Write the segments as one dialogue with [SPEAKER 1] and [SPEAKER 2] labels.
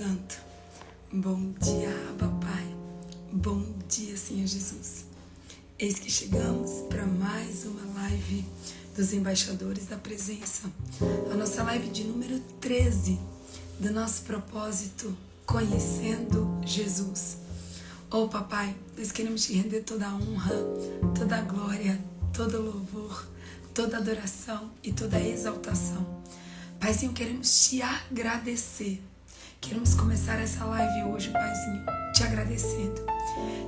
[SPEAKER 1] Santo. Bom dia, Abba Pai. Bom dia, Senhor Jesus. Eis que chegamos para mais uma live dos embaixadores da presença. A nossa live de número 13 do nosso propósito Conhecendo Jesus. Oh, papai, nós queremos te render toda a honra, toda a glória, todo o louvor, toda a adoração e toda a exaltação. Paizinho, queremos te agradecer Queremos começar essa live hoje, Paizinho, te agradecendo.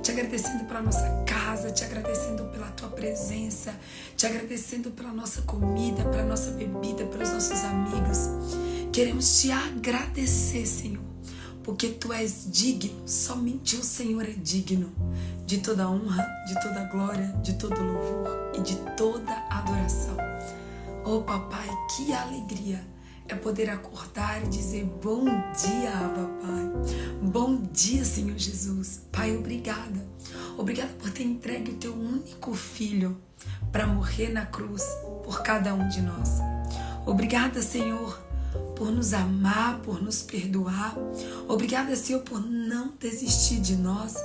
[SPEAKER 1] Te agradecendo pela nossa casa, te agradecendo pela tua presença, te agradecendo pela nossa comida, pela nossa bebida, pelos nossos amigos. Queremos te agradecer, Senhor, porque tu és digno, somente o Senhor é digno de toda honra, de toda glória, de todo louvor e de toda adoração. Oh, papai, que alegria é poder acordar e dizer bom dia, Abba Pai. Bom dia, Senhor Jesus. Pai, obrigada. Obrigada por ter entregue o teu único filho para morrer na cruz por cada um de nós. Obrigada, Senhor, por nos amar, por nos perdoar. Obrigada, Senhor, por não desistir de nós.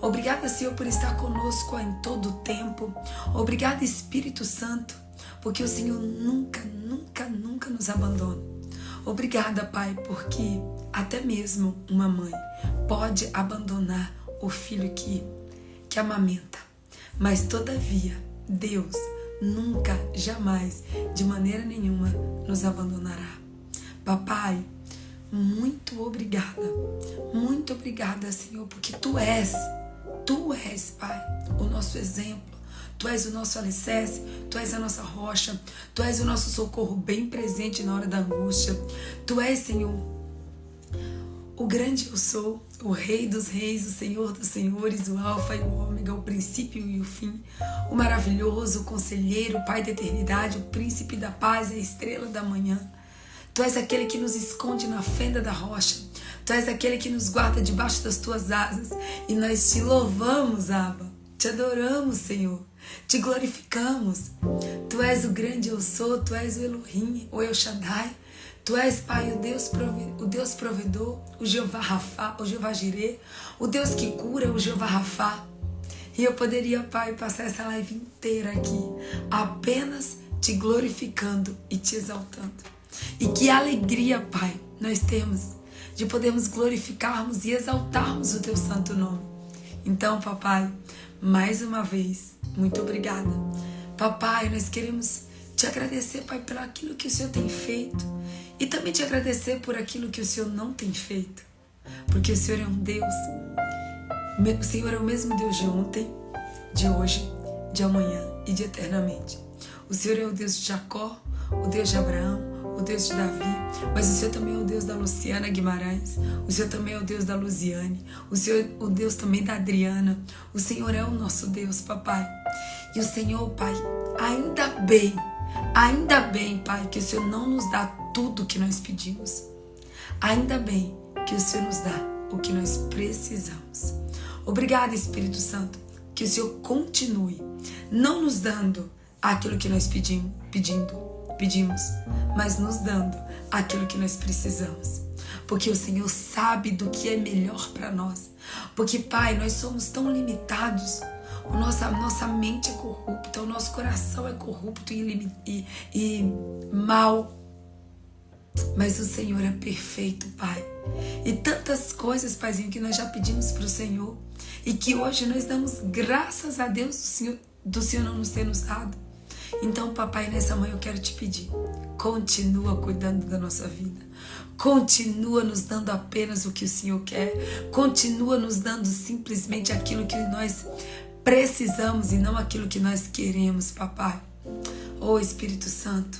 [SPEAKER 1] Obrigada, Senhor, por estar conosco em todo o tempo. Obrigada, Espírito Santo, porque o Senhor nunca, nunca, nunca nos abandona. Obrigada, Pai, porque até mesmo uma mãe pode abandonar o filho que, que amamenta. Mas, todavia, Deus nunca, jamais, de maneira nenhuma, nos abandonará. Papai, muito obrigada, muito obrigada, Senhor, porque Tu és, Tu és, Pai, o nosso exemplo Tu és o nosso alicerce, Tu és a nossa rocha, Tu és o nosso socorro bem presente na hora da angústia. Tu és, Senhor, o grande eu sou, o Rei dos Reis, o Senhor dos Senhores, o Alfa e o Ômega, o princípio e o fim, o maravilhoso, o conselheiro, o Pai da eternidade, o príncipe da paz, a estrela da manhã. Tu és aquele que nos esconde na fenda da rocha. Tu és aquele que nos guarda debaixo das tuas asas. E nós te louvamos, Abba. Te adoramos, Senhor. Te glorificamos. Tu és o grande eu sou, tu és o Elohim, o El Shaddai. Tu és, Pai, o Deus, o Deus provedor, o Jeová Rafá, o Jeová Jirê, o Deus que cura, o Jeová Rafá. E eu poderia, Pai, passar essa live inteira aqui apenas te glorificando e te exaltando. E que alegria, Pai, nós temos de podermos glorificarmos e exaltarmos o teu santo nome. Então, papai, mais uma vez, muito obrigada. Papai, nós queremos te agradecer, Pai, por aquilo que o Senhor tem feito e também te agradecer por aquilo que o Senhor não tem feito, porque o Senhor é um Deus. O Senhor é o mesmo Deus de ontem, de hoje, de amanhã e de eternamente. O Senhor é o Deus de Jacó, o Deus de Abraão, o Deus de Davi, mas o Senhor também é o Deus da Luciana Guimarães, o Senhor também é o Deus da Luziane, o Senhor o Deus também da Adriana. O Senhor é o nosso Deus, papai. E o Senhor, pai, ainda bem, ainda bem, pai, que o Senhor não nos dá tudo o que nós pedimos. Ainda bem que o Senhor nos dá o que nós precisamos. Obrigada, Espírito Santo, que o Senhor continue não nos dando aquilo que nós pedimos, pedindo, pedimos, mas nos dando aquilo que nós precisamos. Porque o Senhor sabe do que é melhor para nós. Porque, Pai, nós somos tão limitados. O nossa, nossa mente é corrupta, o nosso coração é corrupto e, e, e mal. Mas o Senhor é perfeito, Pai. E tantas coisas, Paizinho, que nós já pedimos para o Senhor. E que hoje nós damos graças a Deus do Senhor, do Senhor não nos ter nos dado. Então, papai, nessa manhã eu quero te pedir, continua cuidando da nossa vida. Continua nos dando apenas o que o Senhor quer. Continua nos dando simplesmente aquilo que nós precisamos e não aquilo que nós queremos, papai. Oh Espírito Santo,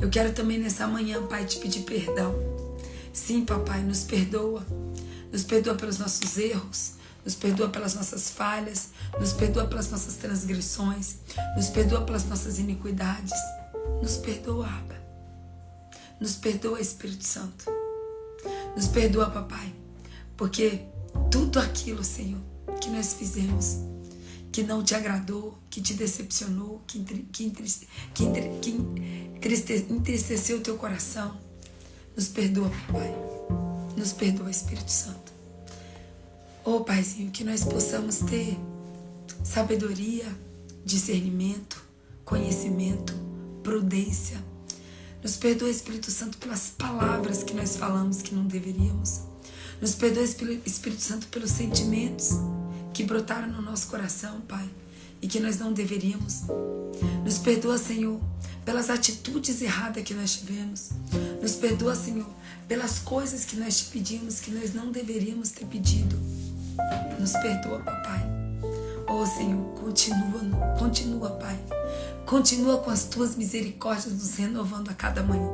[SPEAKER 1] eu quero também nessa manhã, Pai, te pedir perdão. Sim, papai, nos perdoa. Nos perdoa pelos nossos erros, nos perdoa pelas nossas falhas, nos perdoa pelas nossas transgressões, nos perdoa pelas nossas iniquidades. Nos perdoa, Abba. Nos perdoa, Espírito Santo. Nos perdoa, Papai, porque tudo aquilo, Senhor, que nós fizemos, que não te agradou, que te decepcionou, que, que, entriste, que, que entristeceu o teu coração, nos perdoa, Papai. Nos perdoa, Espírito Santo. Oh, Paizinho, que nós possamos ter sabedoria, discernimento, conhecimento, prudência. Nos perdoa, Espírito Santo, pelas palavras que nós falamos que não deveríamos. Nos perdoa, Espírito Santo, pelos sentimentos que brotaram no nosso coração, Pai, e que nós não deveríamos. Nos perdoa, Senhor, pelas atitudes erradas que nós tivemos. Nos perdoa, Senhor, pelas coisas que nós te pedimos que nós não deveríamos ter pedido. Nos perdoa, papai. Oh, Senhor, continua, continua, Pai. Continua com as tuas misericórdias nos renovando a cada manhã.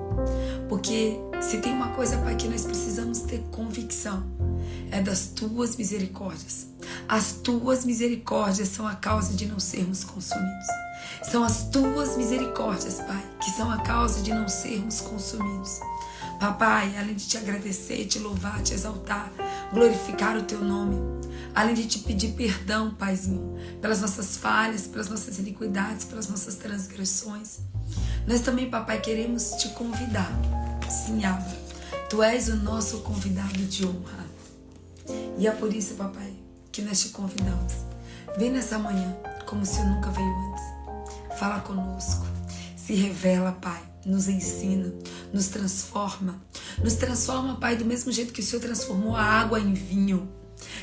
[SPEAKER 1] Porque se tem uma coisa, Pai, que nós precisamos ter convicção, é das tuas misericórdias. As tuas misericórdias são a causa de não sermos consumidos. São as tuas misericórdias, Pai, que são a causa de não sermos consumidos. Papai, além de te agradecer, te louvar, te exaltar, glorificar o teu nome, além de te pedir perdão, Paizinho, pelas nossas falhas, pelas nossas iniquidades, pelas nossas transgressões, nós também, papai, queremos te convidar. Sim, Abba, tu és o nosso convidado de honra. E é por isso, papai, que nós te convidamos. Vem nessa manhã como se eu nunca veio antes. Fala conosco. Se revela, Pai. Nos ensina, nos transforma. Nos transforma, Pai, do mesmo jeito que o Senhor transformou a água em vinho.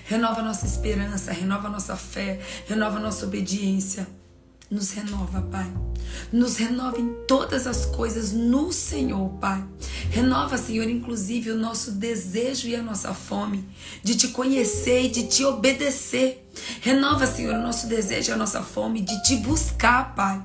[SPEAKER 1] Renova nossa esperança, renova nossa fé, renova nossa obediência. Nos renova, Pai. Nos renova em todas as coisas no Senhor, Pai. Renova, Senhor, inclusive o nosso desejo e a nossa fome de te conhecer e de te obedecer. Renova, Senhor, o nosso desejo e a nossa fome de te buscar, Pai.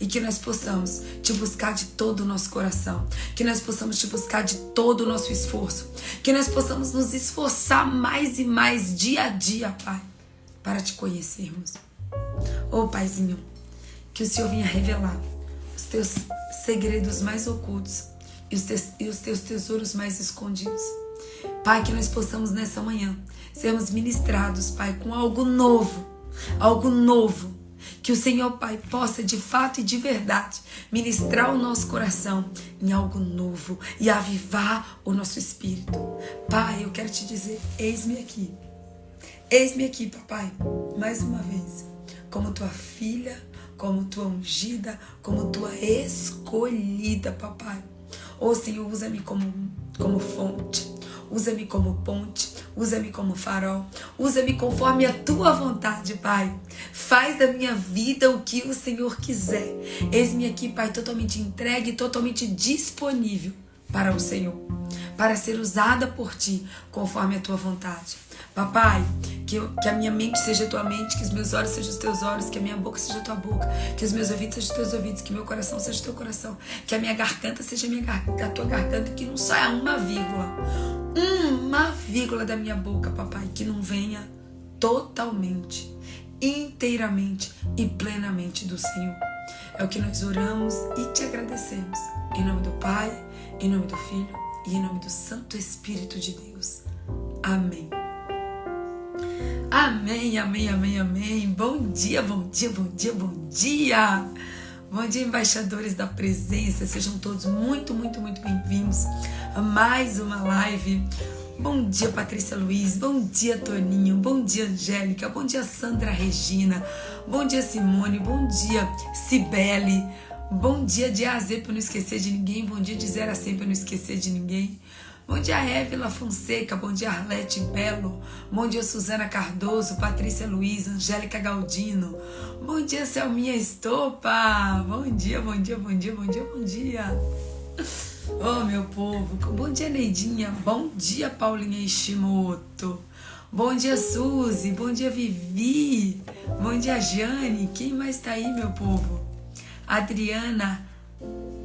[SPEAKER 1] E que nós possamos te buscar de todo o nosso coração. Que nós possamos te buscar de todo o nosso esforço. Que nós possamos nos esforçar mais e mais dia a dia, Pai, para te conhecermos. Oh, Paizinho, que o Senhor venha revelar os teus segredos mais ocultos e os, teus, e os teus tesouros mais escondidos. Pai, que nós possamos nessa manhã sermos ministrados, Pai, com algo novo, algo novo. Que o Senhor, Pai, possa de fato e de verdade ministrar o nosso coração em algo novo e avivar o nosso espírito. Pai, eu quero te dizer: eis-me aqui. Eis-me aqui, papai, mais uma vez como tua filha, como tua ungida, como tua escolhida, papai. Ô oh, Senhor, usa-me como, como fonte, usa-me como ponte, usa-me como farol, usa-me conforme a tua vontade, Pai. Faz da minha vida o que o Senhor quiser. Eis-me aqui, Pai, totalmente entregue, totalmente disponível para o Senhor, para ser usada por ti conforme a tua vontade. Papai, que, eu, que a minha mente seja tua mente, que os meus olhos sejam os teus olhos, que a minha boca seja tua boca, que os meus ouvidos sejam os teus ouvidos, que meu coração seja o teu coração, que a minha garganta seja a, minha, a tua garganta, que não saia uma vírgula, uma vírgula da minha boca, papai, que não venha totalmente, inteiramente e plenamente do Senhor. É o que nós oramos e te agradecemos. Em nome do Pai, em nome do Filho e em nome do Santo Espírito de Deus. Amém. Amém, amém, amém, amém. Bom dia, bom dia, bom dia, bom dia. Bom dia, embaixadores da presença. Sejam todos muito, muito, muito bem-vindos a mais uma live. Bom dia, Patrícia Luiz. Bom dia, Toninho. Bom dia, Angélica. Bom dia, Sandra Regina. Bom dia, Simone. Bom dia, Cibele. Bom dia de A a Z para não esquecer de ninguém. Bom dia de zero a 100 para não esquecer de ninguém. Bom dia, Évila Fonseca. Bom dia, Arlete Belo. Bom dia, Suzana Cardoso, Patrícia Luiz, Angélica Galdino. Bom dia, Selminha Estopa. Bom dia, bom dia, bom dia, bom dia, bom dia. Oh, meu povo. Bom dia, Neidinha. Bom dia, Paulinha Ishimoto. Bom dia, Suzy. Bom dia, Vivi. Bom dia, Jane. Quem mais tá aí, meu povo? Adriana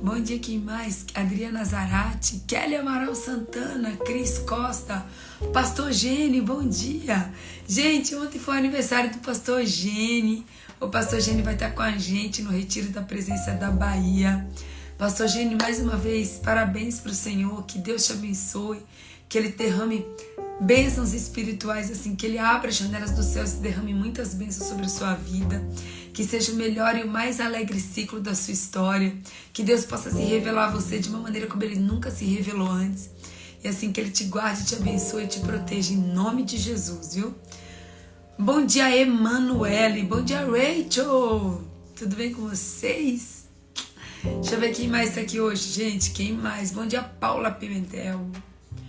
[SPEAKER 1] Bom dia, quem mais? Adriana Zarate, Kelly Amaral Santana, Cris Costa, Pastor Gene, bom dia. Gente, ontem foi aniversário do Pastor Gene. O Pastor Gene vai estar com a gente no Retiro da Presença da Bahia. Pastor Gene, mais uma vez, parabéns para o Senhor, que Deus te abençoe, que Ele derrame bênçãos espirituais, assim, que Ele abra as janelas do céu e derrame muitas bênçãos sobre a sua vida que seja o melhor e o mais alegre ciclo da sua história, que Deus possa se revelar a você de uma maneira como Ele nunca se revelou antes. E assim que Ele te guarde, te abençoe e te proteja em nome de Jesus, viu? Bom dia, Emanuele. Bom dia, Rachel. Tudo bem com vocês? Deixa eu ver quem mais tá aqui hoje, gente. Quem mais? Bom dia, Paula Pimentel.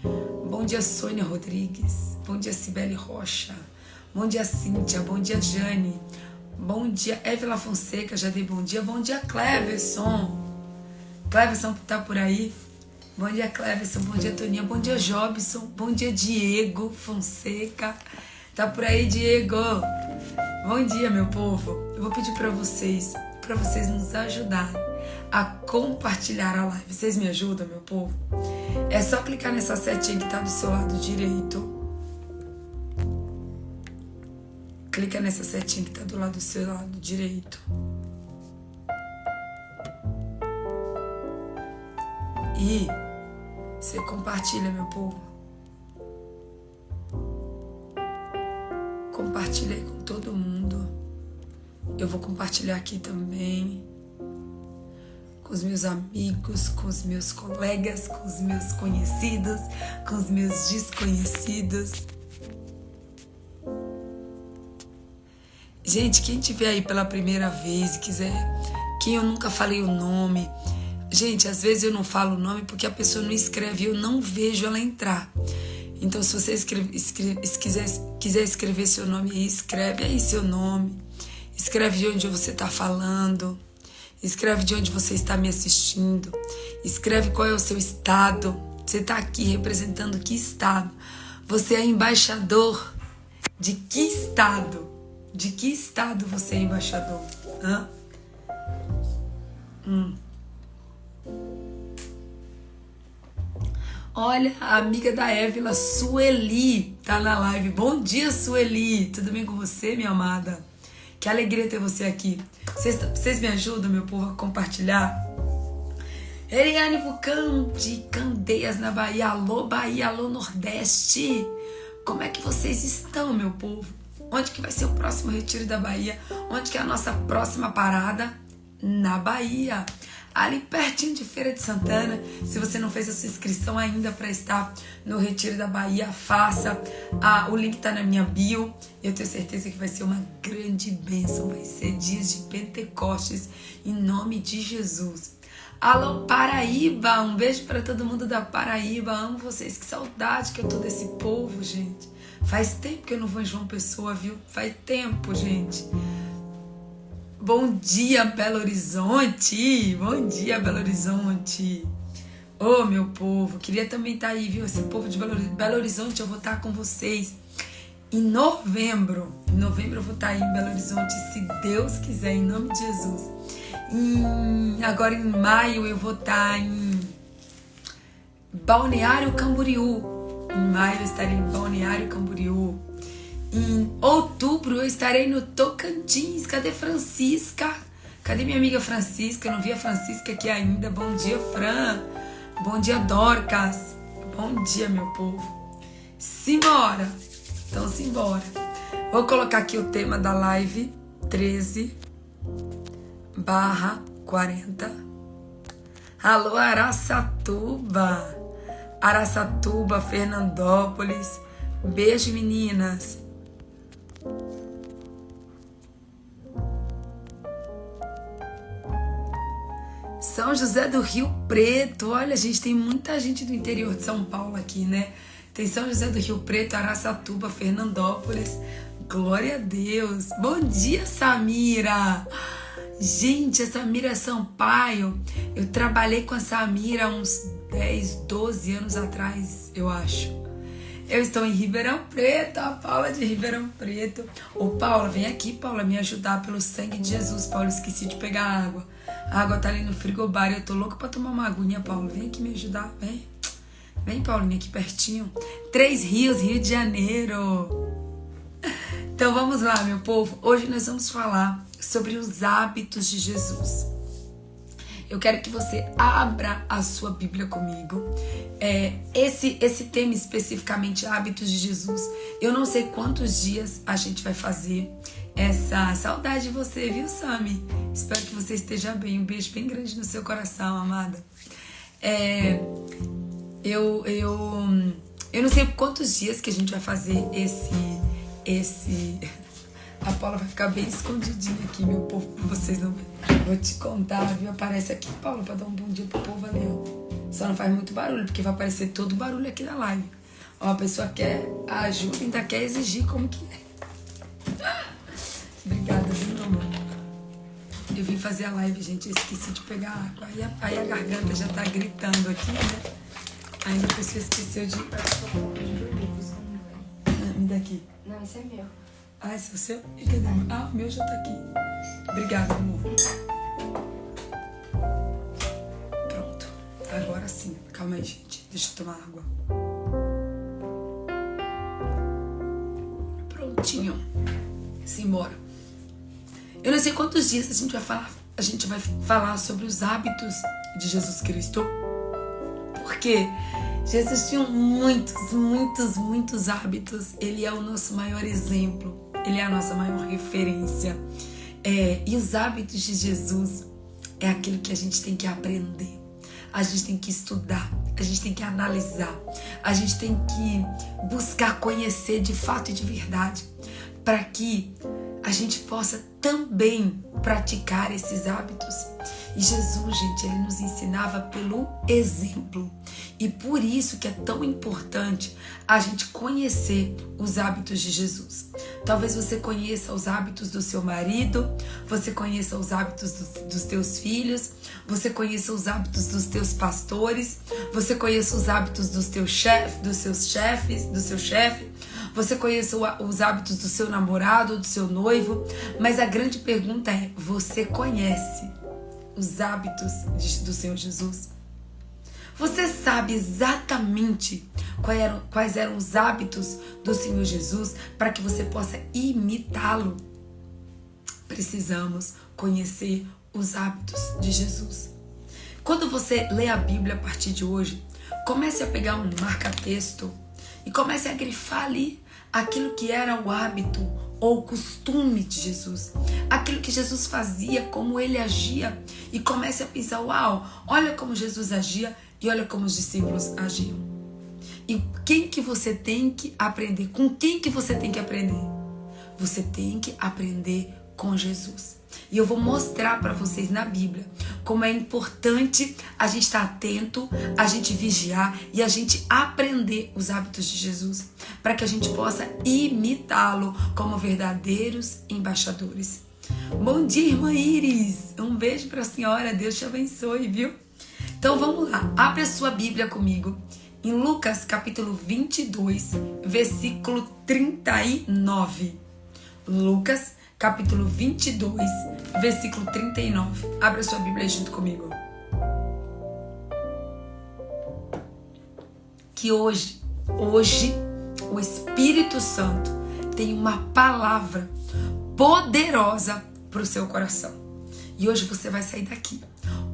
[SPEAKER 1] Bom dia, Sônia Rodrigues. Bom dia, Cibele Rocha. Bom dia, Cíntia. Bom dia, Jane. Bom dia, Évila Fonseca. Já dei bom dia. Bom dia, Cleverson. Cleverson tá por aí. Bom dia, Cleverson. Bom dia, Toninha. Bom dia, Jobson. Bom dia, Diego Fonseca. Tá por aí, Diego. Bom dia, meu povo. Eu vou pedir para vocês, para vocês nos ajudarem a compartilhar a live. Vocês me ajudam, meu povo? É só clicar nessa setinha que tá do seu lado direito Clica nessa setinha que está do lado do seu lado direito. E você compartilha, meu povo. Compartilha aí com todo mundo. Eu vou compartilhar aqui também com os meus amigos, com os meus colegas, com os meus conhecidos, com os meus desconhecidos. Gente, quem tiver aí pela primeira vez e quiser, quem eu nunca falei o nome, gente, às vezes eu não falo o nome porque a pessoa não escreve e eu não vejo ela entrar. Então, se você escreve, escreve, se quiser, quiser escrever seu nome aí, escreve aí seu nome. Escreve de onde você está falando. Escreve de onde você está me assistindo. Escreve qual é o seu estado. Você está aqui representando que estado? Você é embaixador de que estado? De que estado você é embaixador? Hã? Hum. Olha, a amiga da Évila, Sueli, tá na live. Bom dia, Sueli. Tudo bem com você, minha amada? Que alegria ter você aqui. Vocês me ajudam, meu povo, a compartilhar? Eliane Bucão de Candeias, na Bahia. Alô, Bahia, alô, Nordeste. Como é que vocês estão, meu povo? Onde que vai ser o próximo retiro da Bahia? Onde que é a nossa próxima parada? Na Bahia. Ali pertinho de Feira de Santana. Se você não fez a sua inscrição ainda para estar no Retiro da Bahia, faça. Ah, o link está na minha bio. Eu tenho certeza que vai ser uma grande bênção. Vai ser dias de Pentecostes em nome de Jesus. Alô, Paraíba! Um beijo para todo mundo da Paraíba. Amo vocês. Que saudade que eu tô desse povo, gente. Faz tempo que eu não vou em João Pessoa, viu? Faz tempo, gente. Bom dia, Belo Horizonte! Bom dia, Belo Horizonte! Ô, oh, meu povo, queria também estar tá aí, viu? Esse povo de Belo Horizonte, eu vou estar tá com vocês em novembro. Em novembro eu vou estar tá aí em Belo Horizonte, se Deus quiser, em nome de Jesus. Em, agora em maio eu vou estar em Balneário Camboriú. Em maio eu estarei em Balneário Camboriú. Em outubro eu estarei no Tocantins. Cadê Francisca? Cadê minha amiga Francisca? Eu não vi a Francisca aqui ainda. Bom dia, Fran. Bom dia, Dorcas. Bom dia, meu povo. Simbora. Então, simbora. Vou colocar aqui o tema da live 13 barra 40. Alô, Araçatuba. Araçatuba, Fernandópolis. Beijo, meninas. São José do Rio Preto. Olha, gente, tem muita gente do interior de São Paulo aqui, né? Tem São José do Rio Preto, Araçatuba, Fernandópolis. Glória a Deus. Bom dia, Samira. Gente, a Samira Sampaio, eu trabalhei com a Samira uns 10, 12 anos atrás, eu acho. Eu estou em Ribeirão Preto, a Paula de Ribeirão Preto. Ô Paula, vem aqui, Paula, me ajudar pelo sangue de Jesus. Paula, esqueci de pegar água. A água tá ali no frigobar, eu tô louca pra tomar uma aguinha, Paula. Vem aqui me ajudar, vem. Vem, Paulinha, aqui pertinho. Três Rios, Rio de Janeiro. Então vamos lá, meu povo. Hoje nós vamos falar sobre os hábitos de Jesus. Eu quero que você abra a sua Bíblia comigo. É, esse, esse tema especificamente, hábitos de Jesus. Eu não sei quantos dias a gente vai fazer essa saudade de você, viu, Sami? Espero que você esteja bem. Um beijo bem grande no seu coração, amada. É, eu, eu, eu não sei quantos dias que a gente vai fazer esse, esse. A Paula vai ficar bem escondidinha aqui, meu povo, pra vocês não. Vou te contar, viu? Aparece aqui, Paula, pra dar um bom dia pro povo ali, ó. Só não faz muito barulho, porque vai aparecer todo barulho aqui na live. Ó, a pessoa quer ajuda, ainda quer exigir como que é. Obrigada, viu, meu amor? Eu vim fazer a live, gente, eu esqueci de pegar água. Aí a, aí a garganta já tá gritando aqui, né? Ainda a pessoa esqueceu de. Ah, me dá aqui.
[SPEAKER 2] Não, esse é meu.
[SPEAKER 1] Ah, esse é o seu? E cadê? Ah, o meu já tá aqui. Obrigada, amor. Pronto. Agora sim. Calma aí, gente. Deixa eu tomar água. Prontinho. Simbora. Eu não sei quantos dias a gente vai falar. A gente vai falar sobre os hábitos de Jesus Cristo. Porque Jesus tinha muitos, muitos, muitos hábitos. Ele é o nosso maior exemplo. Ele é a nossa maior referência. É, e os hábitos de Jesus é aquilo que a gente tem que aprender. A gente tem que estudar, a gente tem que analisar, a gente tem que buscar conhecer de fato e de verdade, para que a gente possa também praticar esses hábitos. E Jesus, gente, ele nos ensinava pelo exemplo. E por isso que é tão importante a gente conhecer os hábitos de Jesus. Talvez você conheça os hábitos do seu marido, você conheça os hábitos do, dos teus filhos, você conheça os hábitos dos teus pastores, você conheça os hábitos dos teus chefes, dos seus chefes, do seu chefe, você conheça os hábitos do seu namorado, do seu noivo, mas a grande pergunta é: você conhece os hábitos do Senhor Jesus? Você sabe exatamente quais eram, quais eram os hábitos do Senhor Jesus para que você possa imitá-lo? Precisamos conhecer os hábitos de Jesus. Quando você lê a Bíblia a partir de hoje, comece a pegar um marca-texto e comece a grifar ali aquilo que era o hábito ou o costume de Jesus, aquilo que Jesus fazia, como ele agia, e comece a pensar: uau, olha como Jesus agia e olha como os discípulos agiam. E quem que você tem que aprender? Com quem que você tem que aprender? Você tem que aprender com Jesus. E eu vou mostrar para vocês na Bíblia como é importante a gente estar atento, a gente vigiar e a gente aprender os hábitos de Jesus, para que a gente possa imitá-lo como verdadeiros embaixadores. Bom dia, irmã Iris. Um beijo para a senhora. Deus te abençoe, viu? Então vamos lá. Abre a sua Bíblia comigo em Lucas capítulo 22, versículo 39. Lucas capítulo 22, versículo 39. Abra sua Bíblia junto comigo. Que hoje, hoje, o Espírito Santo tem uma palavra poderosa para o seu coração. E hoje você vai sair daqui.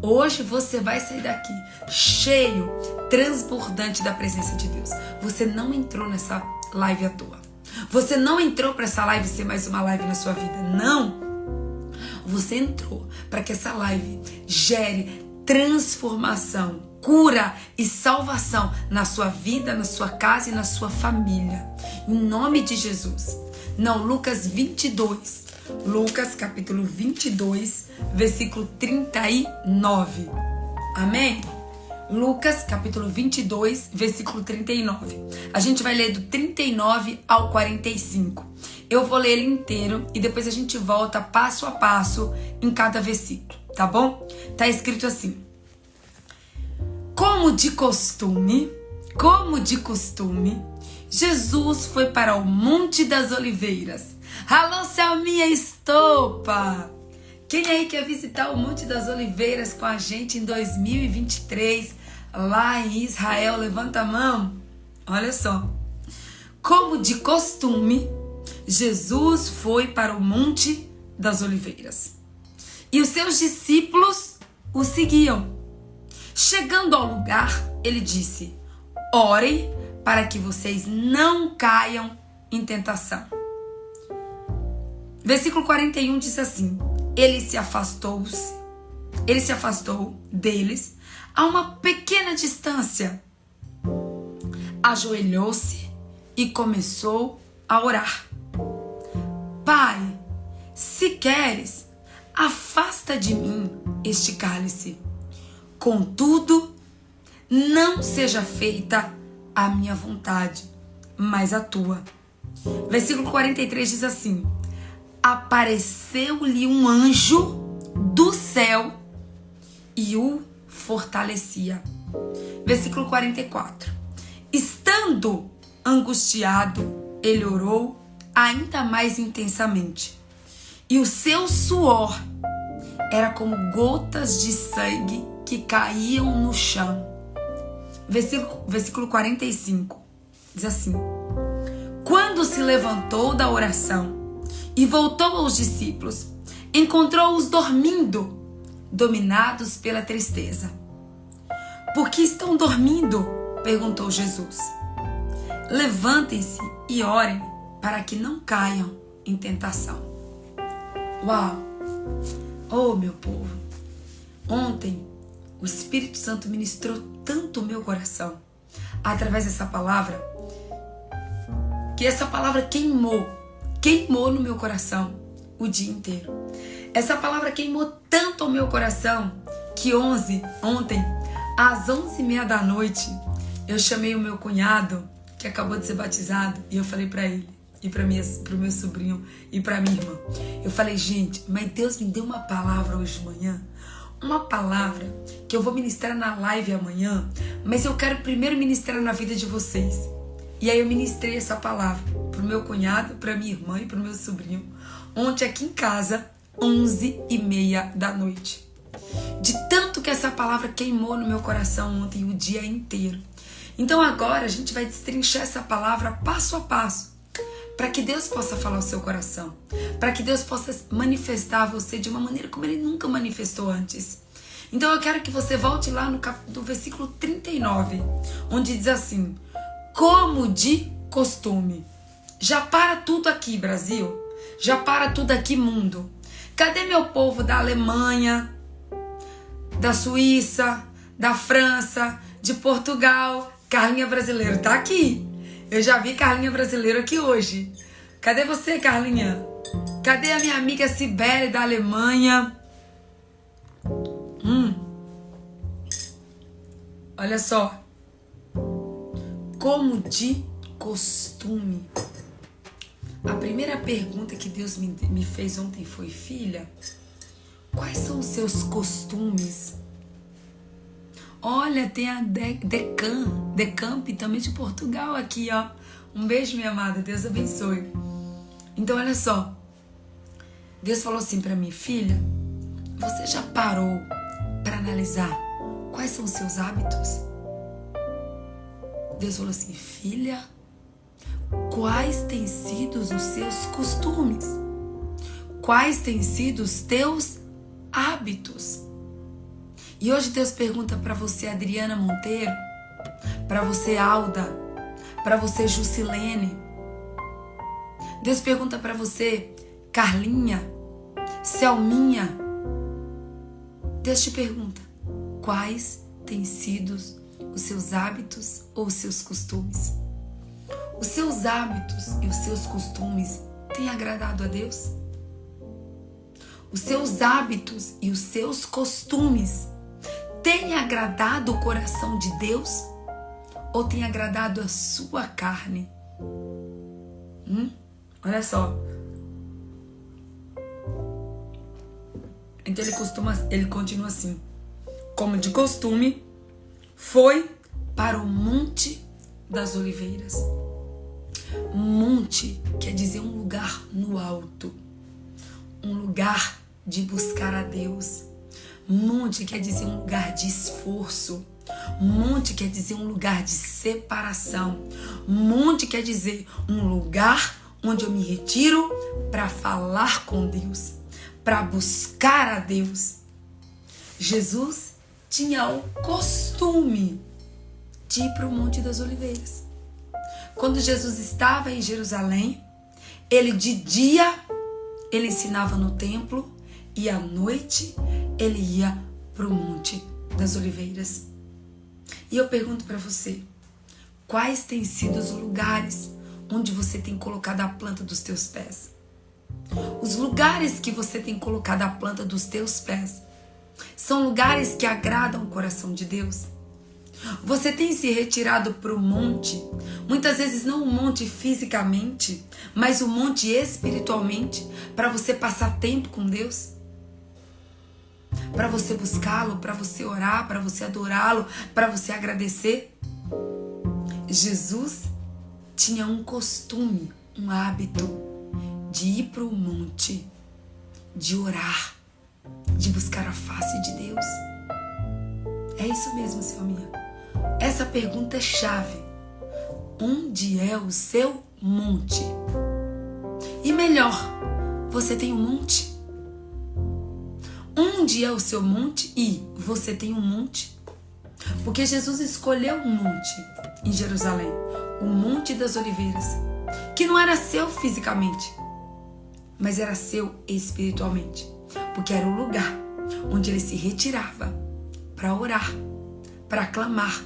[SPEAKER 1] Hoje você vai sair daqui cheio, transbordante da presença de Deus. Você não entrou nessa live à toa. Você não entrou para essa live ser mais uma live na sua vida. Não. Você entrou para que essa live gere transformação, cura e salvação na sua vida, na sua casa e na sua família. Em nome de Jesus. Não, Lucas 22. Lucas capítulo 22, versículo 39. Amém? Lucas, capítulo 22, versículo 39. A gente vai ler do 39 ao 45. Eu vou ler ele inteiro e depois a gente volta passo a passo em cada versículo, tá bom? Tá escrito assim: Como de costume, como de costume, Jesus foi para o Monte das Oliveiras. Alô, Selminha Estopa! Quem aí quer visitar o Monte das Oliveiras com a gente em 2023, lá em Israel? Levanta a mão. Olha só. Como de costume, Jesus foi para o Monte das Oliveiras. E os seus discípulos o seguiam. Chegando ao lugar, ele disse: Orem para que vocês não caiam em tentação. Versículo 41 diz assim: ele se afastou, ele se afastou deles a uma pequena distância ajoelhou-se e começou a orar. Pai, se queres, afasta de mim este cálice. Contudo, não seja feita a minha vontade, mas a tua. Versículo 43 diz assim: Apareceu-lhe um anjo do céu e o fortalecia. Versículo 44. Estando angustiado, ele orou ainda mais intensamente. E o seu suor era como gotas de sangue que caíam no chão. Versículo, versículo 45 diz assim: Quando se levantou da oração e voltou aos discípulos, encontrou-os dormindo, dominados pela tristeza. Por que estão dormindo? perguntou Jesus. Levantem-se e orem para que não caiam em tentação. Uau! Oh, meu povo! Ontem o Espírito Santo ministrou tanto o meu coração através dessa palavra que essa palavra queimou, queimou no meu coração o dia inteiro. Essa palavra queimou tanto o meu coração que 11, ontem, às 11 e meia da noite, eu chamei o meu cunhado que acabou de ser batizado e eu falei para ele e para o meu sobrinho e para minha irmã. Eu falei, gente, mas Deus me deu uma palavra hoje de manhã, uma palavra que eu vou ministrar na live amanhã, mas eu quero primeiro ministrar na vida de vocês. E aí eu ministrei essa palavra pro meu cunhado, para minha irmã e pro meu sobrinho, ontem aqui em casa, 11 e meia da noite. De tanto que essa palavra queimou no meu coração ontem o dia inteiro. Então agora a gente vai destrinchar essa palavra passo a passo para que Deus possa falar o seu coração, para que Deus possa manifestar você de uma maneira como ele nunca manifestou antes. Então eu quero que você volte lá no, cap... no versículo 39, onde diz assim: Como de costume. Já para tudo aqui, Brasil. Já para tudo aqui, mundo. Cadê meu povo da Alemanha, da Suíça, da França, de Portugal? Carlinha brasileira tá aqui. Eu já vi Carlinha brasileira aqui hoje. Cadê você, Carlinha? Cadê a minha amiga Sibeli da Alemanha? Hum. Olha só. Como de costume. A primeira pergunta que Deus me, me fez ontem foi: Filha, quais são os seus costumes? Olha, tem a Decan, Decamp também de Portugal aqui, ó. Um beijo, minha amada. Deus abençoe. Então, olha só. Deus falou assim para mim, filha, você já parou para analisar quais são os seus hábitos? Deus falou assim, filha, quais têm sido os seus costumes? Quais têm sido os teus hábitos? E hoje Deus pergunta para você, Adriana Monteiro, para você, Alda, para você, Jusilene. Deus pergunta para você, Carlinha, Selminha. Deus te pergunta: quais têm sido os seus hábitos ou os seus costumes? Os seus hábitos e os seus costumes têm agradado a Deus? Os seus hábitos e os seus costumes tem agradado o coração de Deus ou tem agradado a sua carne? Hum? Olha só. Então ele costuma, ele continua assim: como de costume, foi para o Monte das Oliveiras. Monte quer dizer um lugar no alto, um lugar de buscar a Deus Monte quer dizer um lugar de esforço. Monte quer dizer um lugar de separação. Monte quer dizer um lugar onde eu me retiro para falar com Deus, para buscar a Deus. Jesus tinha o costume de ir para o Monte das Oliveiras. Quando Jesus estava em Jerusalém, ele de dia ele ensinava no templo e à noite ele ia para o Monte das Oliveiras. E eu pergunto para você, quais têm sido os lugares onde você tem colocado a planta dos teus pés. Os lugares que você tem colocado a planta dos teus pés são lugares que agradam o coração de Deus. Você tem se retirado para o monte, muitas vezes não o monte fisicamente, mas o monte espiritualmente, para você passar tempo com Deus? Para você buscá-lo, para você orar, para você adorá-lo, para você agradecer? Jesus tinha um costume, um hábito de ir para o monte, de orar, de buscar a face de Deus. É isso mesmo, seu minha. Essa pergunta é chave. Onde é o seu monte? E melhor, você tem um monte? Onde é o seu monte e você tem um monte? Porque Jesus escolheu um monte em Jerusalém, o Monte das Oliveiras, que não era seu fisicamente, mas era seu espiritualmente, porque era o lugar onde ele se retirava para orar, para clamar,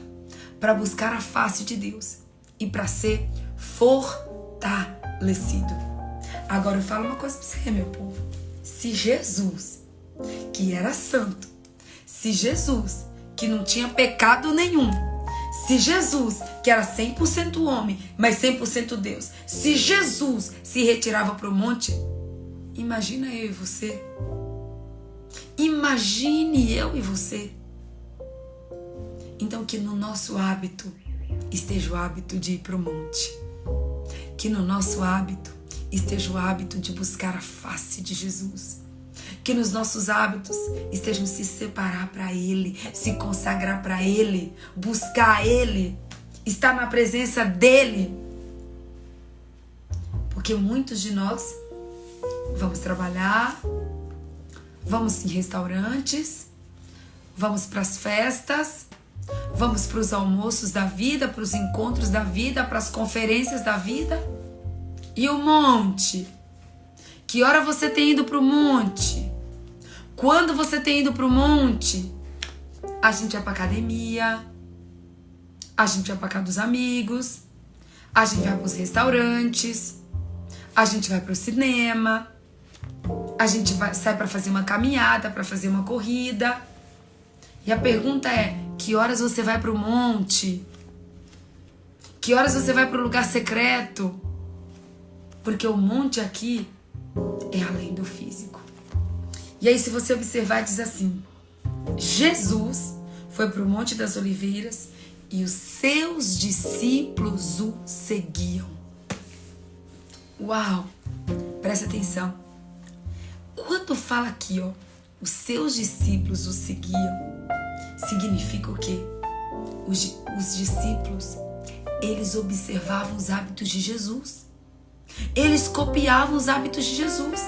[SPEAKER 1] para buscar a face de Deus e para ser fortalecido. Agora eu falo uma coisa para você, meu povo. Se Jesus, que era santo, se Jesus, que não tinha pecado nenhum, se Jesus, que era 100% homem, mas 100% Deus, se Jesus se retirava para o monte, imagina eu e você. Imagine eu e você. Então, que no nosso hábito esteja o hábito de ir para o monte. Que no nosso hábito esteja o hábito de buscar a face de Jesus. Que nos nossos hábitos estejam se separar para Ele, se consagrar para Ele, buscar Ele, estar na presença dEle. Porque muitos de nós vamos trabalhar, vamos em restaurantes, vamos para as festas, Vamos para os almoços da vida, para os encontros da vida, para as conferências da vida. E o monte? Que hora você tem ido para o monte? Quando você tem ido para o monte? A gente vai para academia, a gente vai para casa dos amigos, a gente vai para os restaurantes, a gente vai para o cinema, a gente vai, sai para fazer uma caminhada, para fazer uma corrida. E a pergunta é: que horas você vai para o monte? Que horas você vai para o lugar secreto? Porque o monte aqui é além do físico. E aí, se você observar, diz assim: Jesus foi para o Monte das Oliveiras e os seus discípulos o seguiam. Uau! Presta atenção. Quando fala aqui, ó, os seus discípulos o seguiam, significa o quê? Os, os discípulos, eles observavam os hábitos de Jesus. Eles copiavam os hábitos de Jesus.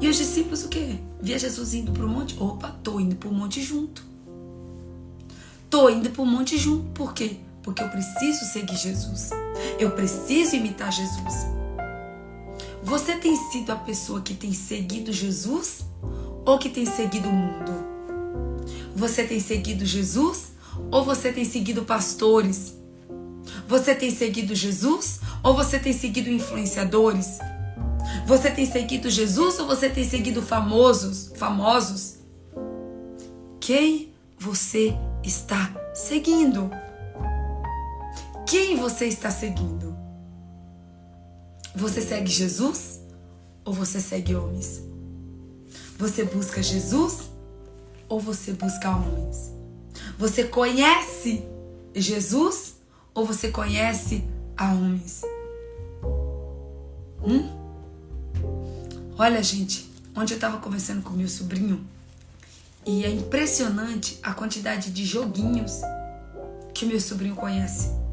[SPEAKER 1] E os discípulos o quê? Via Jesus indo para o monte. Opa, tô indo para o monte junto. Tô indo para o monte junto. Por quê? Porque eu preciso seguir Jesus. Eu preciso imitar Jesus. Você tem sido a pessoa que tem seguido Jesus ou que tem seguido o mundo? Você tem seguido Jesus ou você tem seguido pastores? Você tem seguido Jesus ou você tem seguido influenciadores? Você tem seguido Jesus ou você tem seguido famosos, famosos? Quem você está seguindo? Quem você está seguindo? Você segue Jesus ou você segue homens? Você busca Jesus ou você busca homens? Você conhece Jesus ou você conhece a homens? Hum? Olha, gente, onde eu estava conversando com meu sobrinho e é impressionante a quantidade de joguinhos que meu sobrinho conhece.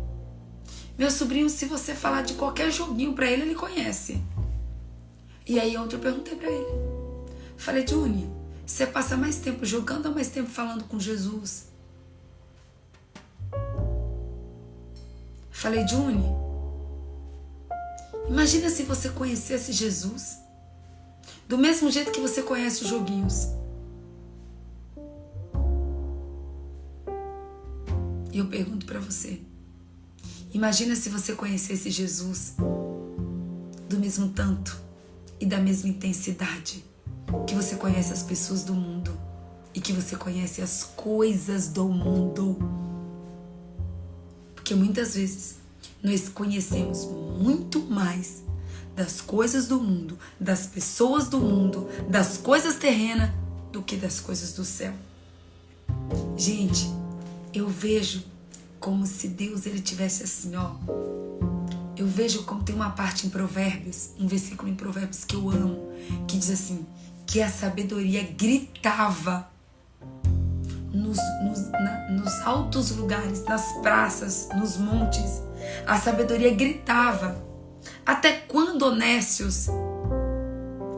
[SPEAKER 1] Meu sobrinho, se você falar de qualquer joguinho para ele, ele conhece. E aí ontem eu perguntei para ele. Falei, Juni, você passa mais tempo jogando ou mais tempo falando com Jesus? Falei, Juni, imagina se você conhecesse Jesus do mesmo jeito que você conhece os joguinhos. E eu pergunto para você: Imagina se você conhecesse Jesus do mesmo tanto e da mesma intensidade que você conhece as pessoas do mundo e que você conhece as coisas do mundo. Porque muitas vezes nós conhecemos muito mais das coisas do mundo, das pessoas do mundo, das coisas terrenas do que das coisas do céu. Gente, eu vejo como se Deus ele tivesse assim, ó. Eu vejo como tem uma parte em Provérbios, um versículo em Provérbios que eu amo, que diz assim: que a sabedoria gritava nos, nos, na, nos altos lugares, nas praças, nos montes. A sabedoria gritava. Até quando, honestos,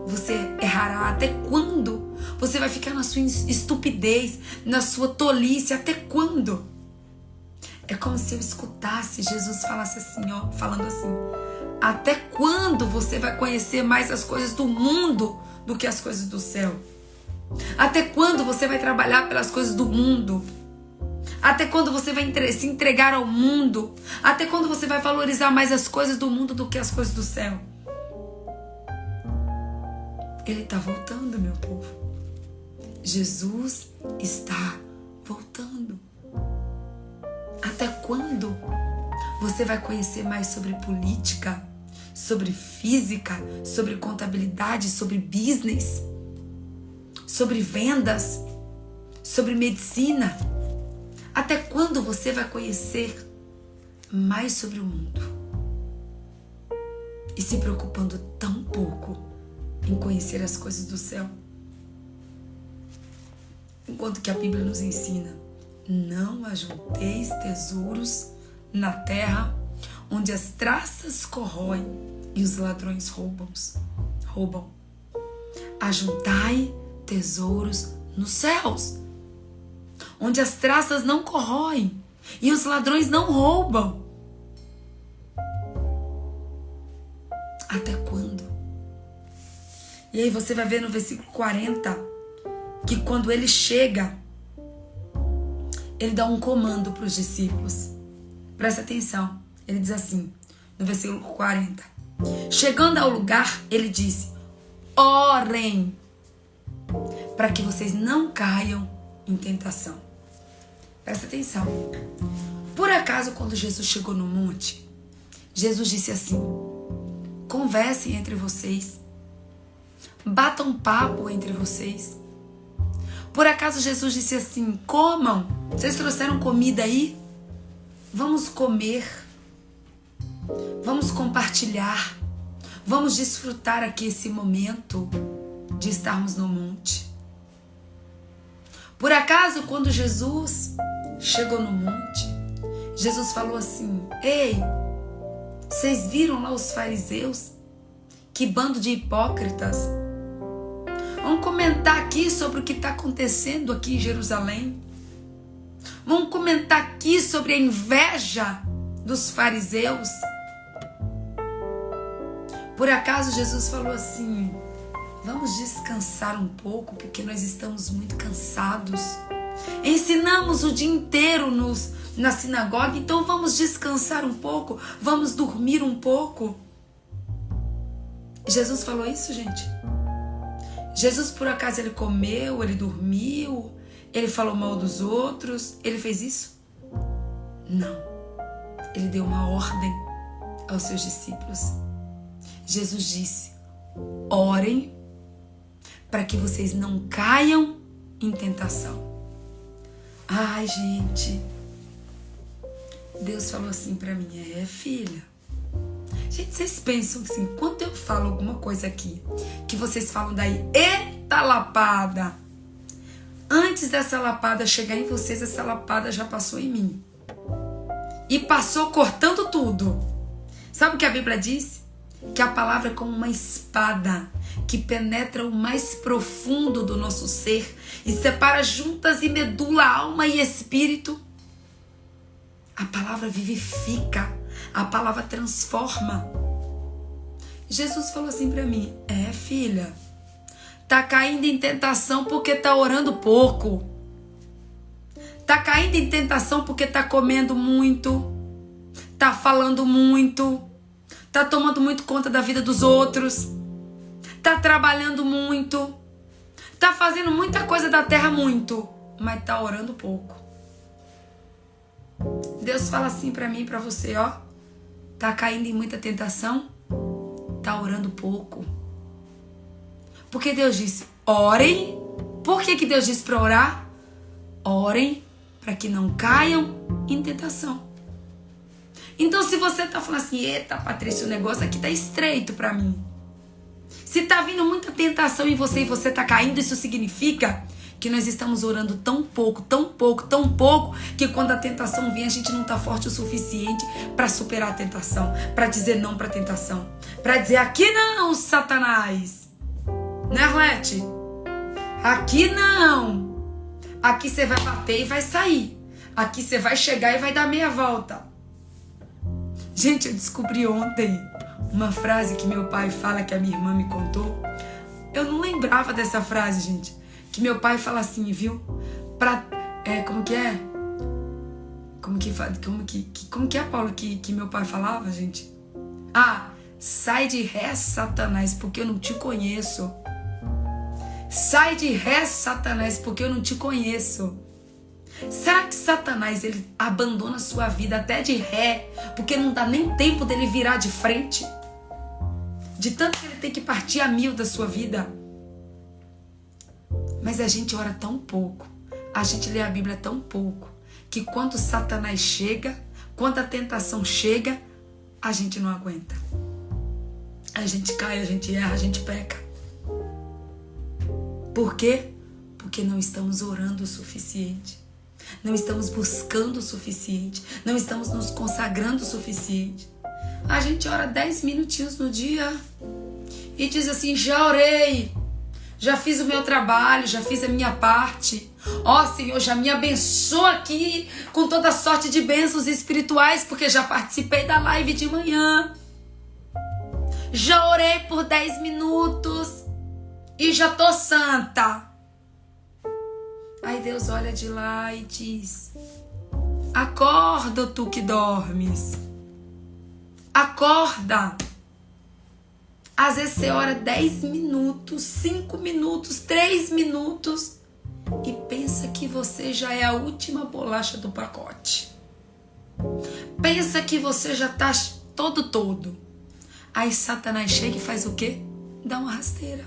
[SPEAKER 1] você errará? Até quando você vai ficar na sua estupidez, na sua tolice? Até quando? É como se eu escutasse Jesus falasse assim, ó, falando assim: Até quando você vai conhecer mais as coisas do mundo do que as coisas do céu? Até quando você vai trabalhar pelas coisas do mundo? Até quando você vai se entregar ao mundo? Até quando você vai valorizar mais as coisas do mundo do que as coisas do céu? Ele está voltando, meu povo. Jesus está voltando. Até quando você vai conhecer mais sobre política, sobre física, sobre contabilidade, sobre business? sobre vendas, sobre medicina. Até quando você vai conhecer mais sobre o mundo? E se preocupando tão pouco em conhecer as coisas do céu? Enquanto que a Bíblia nos ensina: não ajunteis tesouros na terra, onde as traças corroem e os ladrões roubam. roubam. Ajuntai tesouros nos céus, onde as traças não corroem e os ladrões não roubam. Até quando? E aí você vai ver no versículo 40 que quando ele chega, ele dá um comando para os discípulos. Presta atenção. Ele diz assim, no versículo 40. Chegando ao lugar, ele disse: Orem para que vocês não caiam em tentação. Presta atenção. Por acaso, quando Jesus chegou no monte, Jesus disse assim: conversem entre vocês, batam papo entre vocês. Por acaso, Jesus disse assim: comam, vocês trouxeram comida aí? Vamos comer, vamos compartilhar, vamos desfrutar aqui esse momento de estarmos no monte. Por acaso, quando Jesus chegou no monte, Jesus falou assim: Ei, vocês viram lá os fariseus? Que bando de hipócritas! Vamos comentar aqui sobre o que está acontecendo aqui em Jerusalém. Vamos comentar aqui sobre a inveja dos fariseus. Por acaso Jesus falou assim: Vamos descansar um pouco porque nós estamos muito cansados. Ensinamos o dia inteiro nos, na sinagoga, então vamos descansar um pouco, vamos dormir um pouco. Jesus falou isso, gente? Jesus, por acaso, ele comeu, ele dormiu, ele falou mal dos outros, ele fez isso? Não. Ele deu uma ordem aos seus discípulos. Jesus disse: orem para que vocês não caiam em tentação. Ai, gente. Deus falou assim para mim: "É, filha. Gente, vocês pensam assim, quando eu falo alguma coisa aqui, que vocês falam daí, eita lapada. Antes dessa lapada chegar em vocês, essa lapada já passou em mim. E passou cortando tudo. Sabe o que a Bíblia diz? Que a palavra é como uma espada que penetra o mais profundo do nosso ser e separa juntas e medula alma e espírito. A palavra vivifica, a palavra transforma. Jesus falou assim para mim: "É, filha, tá caindo em tentação porque tá orando pouco. Tá caindo em tentação porque tá comendo muito. tá falando muito, tá tomando muito conta da vida dos outros, tá trabalhando muito, tá fazendo muita coisa da terra muito, mas tá orando pouco. Deus fala assim para mim e para você, ó, tá caindo em muita tentação, tá orando pouco. Porque Deus disse: "Orem". Por que que Deus disse para orar? Orem para que não caiam em tentação. Então, se você tá falando assim, eita, Patrícia, o negócio aqui tá estreito para mim. Se tá vindo muita tentação em você e você tá caindo, isso significa que nós estamos orando tão pouco, tão pouco, tão pouco, que quando a tentação vem, a gente não tá forte o suficiente para superar a tentação, para dizer não para a tentação, para dizer aqui não, Satanás. Né, Arlete? Aqui não. Aqui você vai bater e vai sair. Aqui você vai chegar e vai dar meia volta. Gente, eu descobri ontem uma frase que meu pai fala que a minha irmã me contou. Eu não lembrava dessa frase, gente. Que meu pai fala assim, viu? Pra. É, como que é? Como que, como que, como que é, Paulo, que, que meu pai falava, gente? Ah, sai de ré, Satanás, porque eu não te conheço. Sai de ré, Satanás, porque eu não te conheço. Será que Satanás ele abandona sua vida até de ré, porque não dá nem tempo dele virar de frente? De tanto que ele tem que partir a mil da sua vida. Mas a gente ora tão pouco, a gente lê a Bíblia tão pouco, que quando Satanás chega, quando a tentação chega, a gente não aguenta. A gente cai, a gente erra, a gente peca. Por quê? Porque não estamos orando o suficiente. Não estamos buscando o suficiente. Não estamos nos consagrando o suficiente. A gente ora 10 minutinhos no dia e diz assim: já orei, já fiz o meu trabalho, já fiz a minha parte. Ó oh, Senhor, já me abençoa aqui com toda sorte de bênçãos espirituais, porque já participei da live de manhã. Já orei por 10 minutos e já tô santa. Aí Deus olha de lá e diz: Acorda, tu que dormes. Acorda. Às vezes você ora 10 minutos, 5 minutos, 3 minutos e pensa que você já é a última bolacha do pacote. Pensa que você já tá todo todo. Aí Satanás chega e faz o quê? Dá uma rasteira.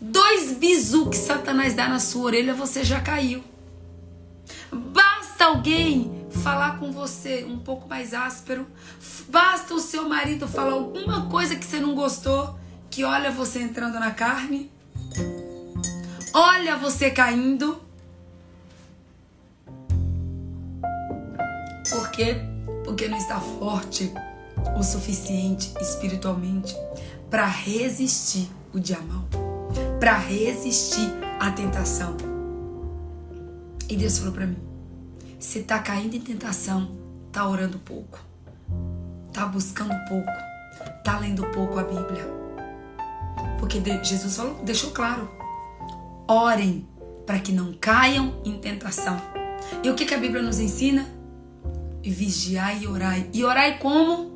[SPEAKER 1] Dois bisu que Satanás dá na sua orelha, você já caiu. Basta alguém falar com você um pouco mais áspero, basta o seu marido falar alguma coisa que você não gostou, que olha você entrando na carne, olha você caindo. Por quê? Porque não está forte o suficiente espiritualmente para resistir o dia mal para resistir à tentação. E Deus falou para mim: se tá caindo em tentação, tá orando pouco, tá buscando pouco, tá lendo pouco a Bíblia. Porque Jesus falou, deixou claro: orem para que não caiam em tentação. E o que, que a Bíblia nos ensina? Vigiar e orar. E orar como?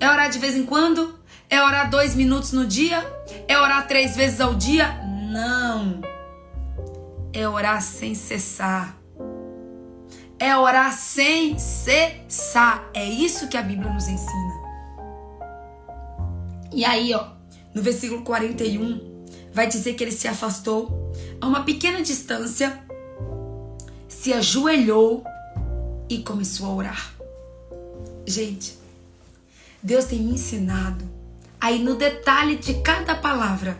[SPEAKER 1] É orar de vez em quando? É orar dois minutos no dia? É orar três vezes ao dia? Não. É orar sem cessar. É orar sem cessar. É isso que a Bíblia nos ensina. E aí, ó, no versículo 41, vai dizer que ele se afastou a uma pequena distância, se ajoelhou e começou a orar. Gente, Deus tem me ensinado aí no detalhe de cada palavra.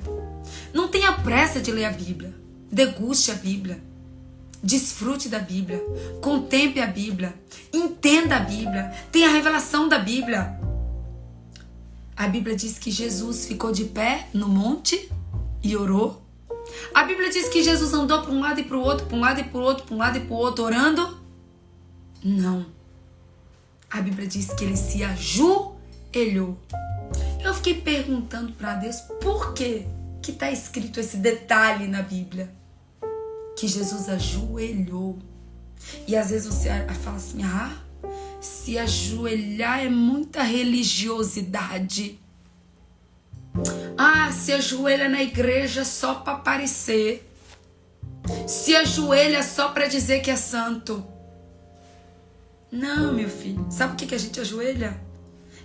[SPEAKER 1] Não tenha pressa de ler a Bíblia. Deguste a Bíblia. Desfrute da Bíblia. Contemple a Bíblia. Entenda a Bíblia. Tenha a revelação da Bíblia. A Bíblia diz que Jesus ficou de pé no monte e orou. A Bíblia diz que Jesus andou para um lado e para o outro, para um lado e para o outro, para um lado e para o outro, orando. Não. A Bíblia diz que ele se ajoelhou. Eu fiquei perguntando para Deus por que que está escrito esse detalhe na Bíblia que Jesus ajoelhou. E às vezes você fala assim: "Ah, Se ajoelhar é muita religiosidade. Ah, se ajoelha na igreja só para aparecer. Se ajoelha só para dizer que é santo. Não, meu filho. Sabe o que, que a gente ajoelha?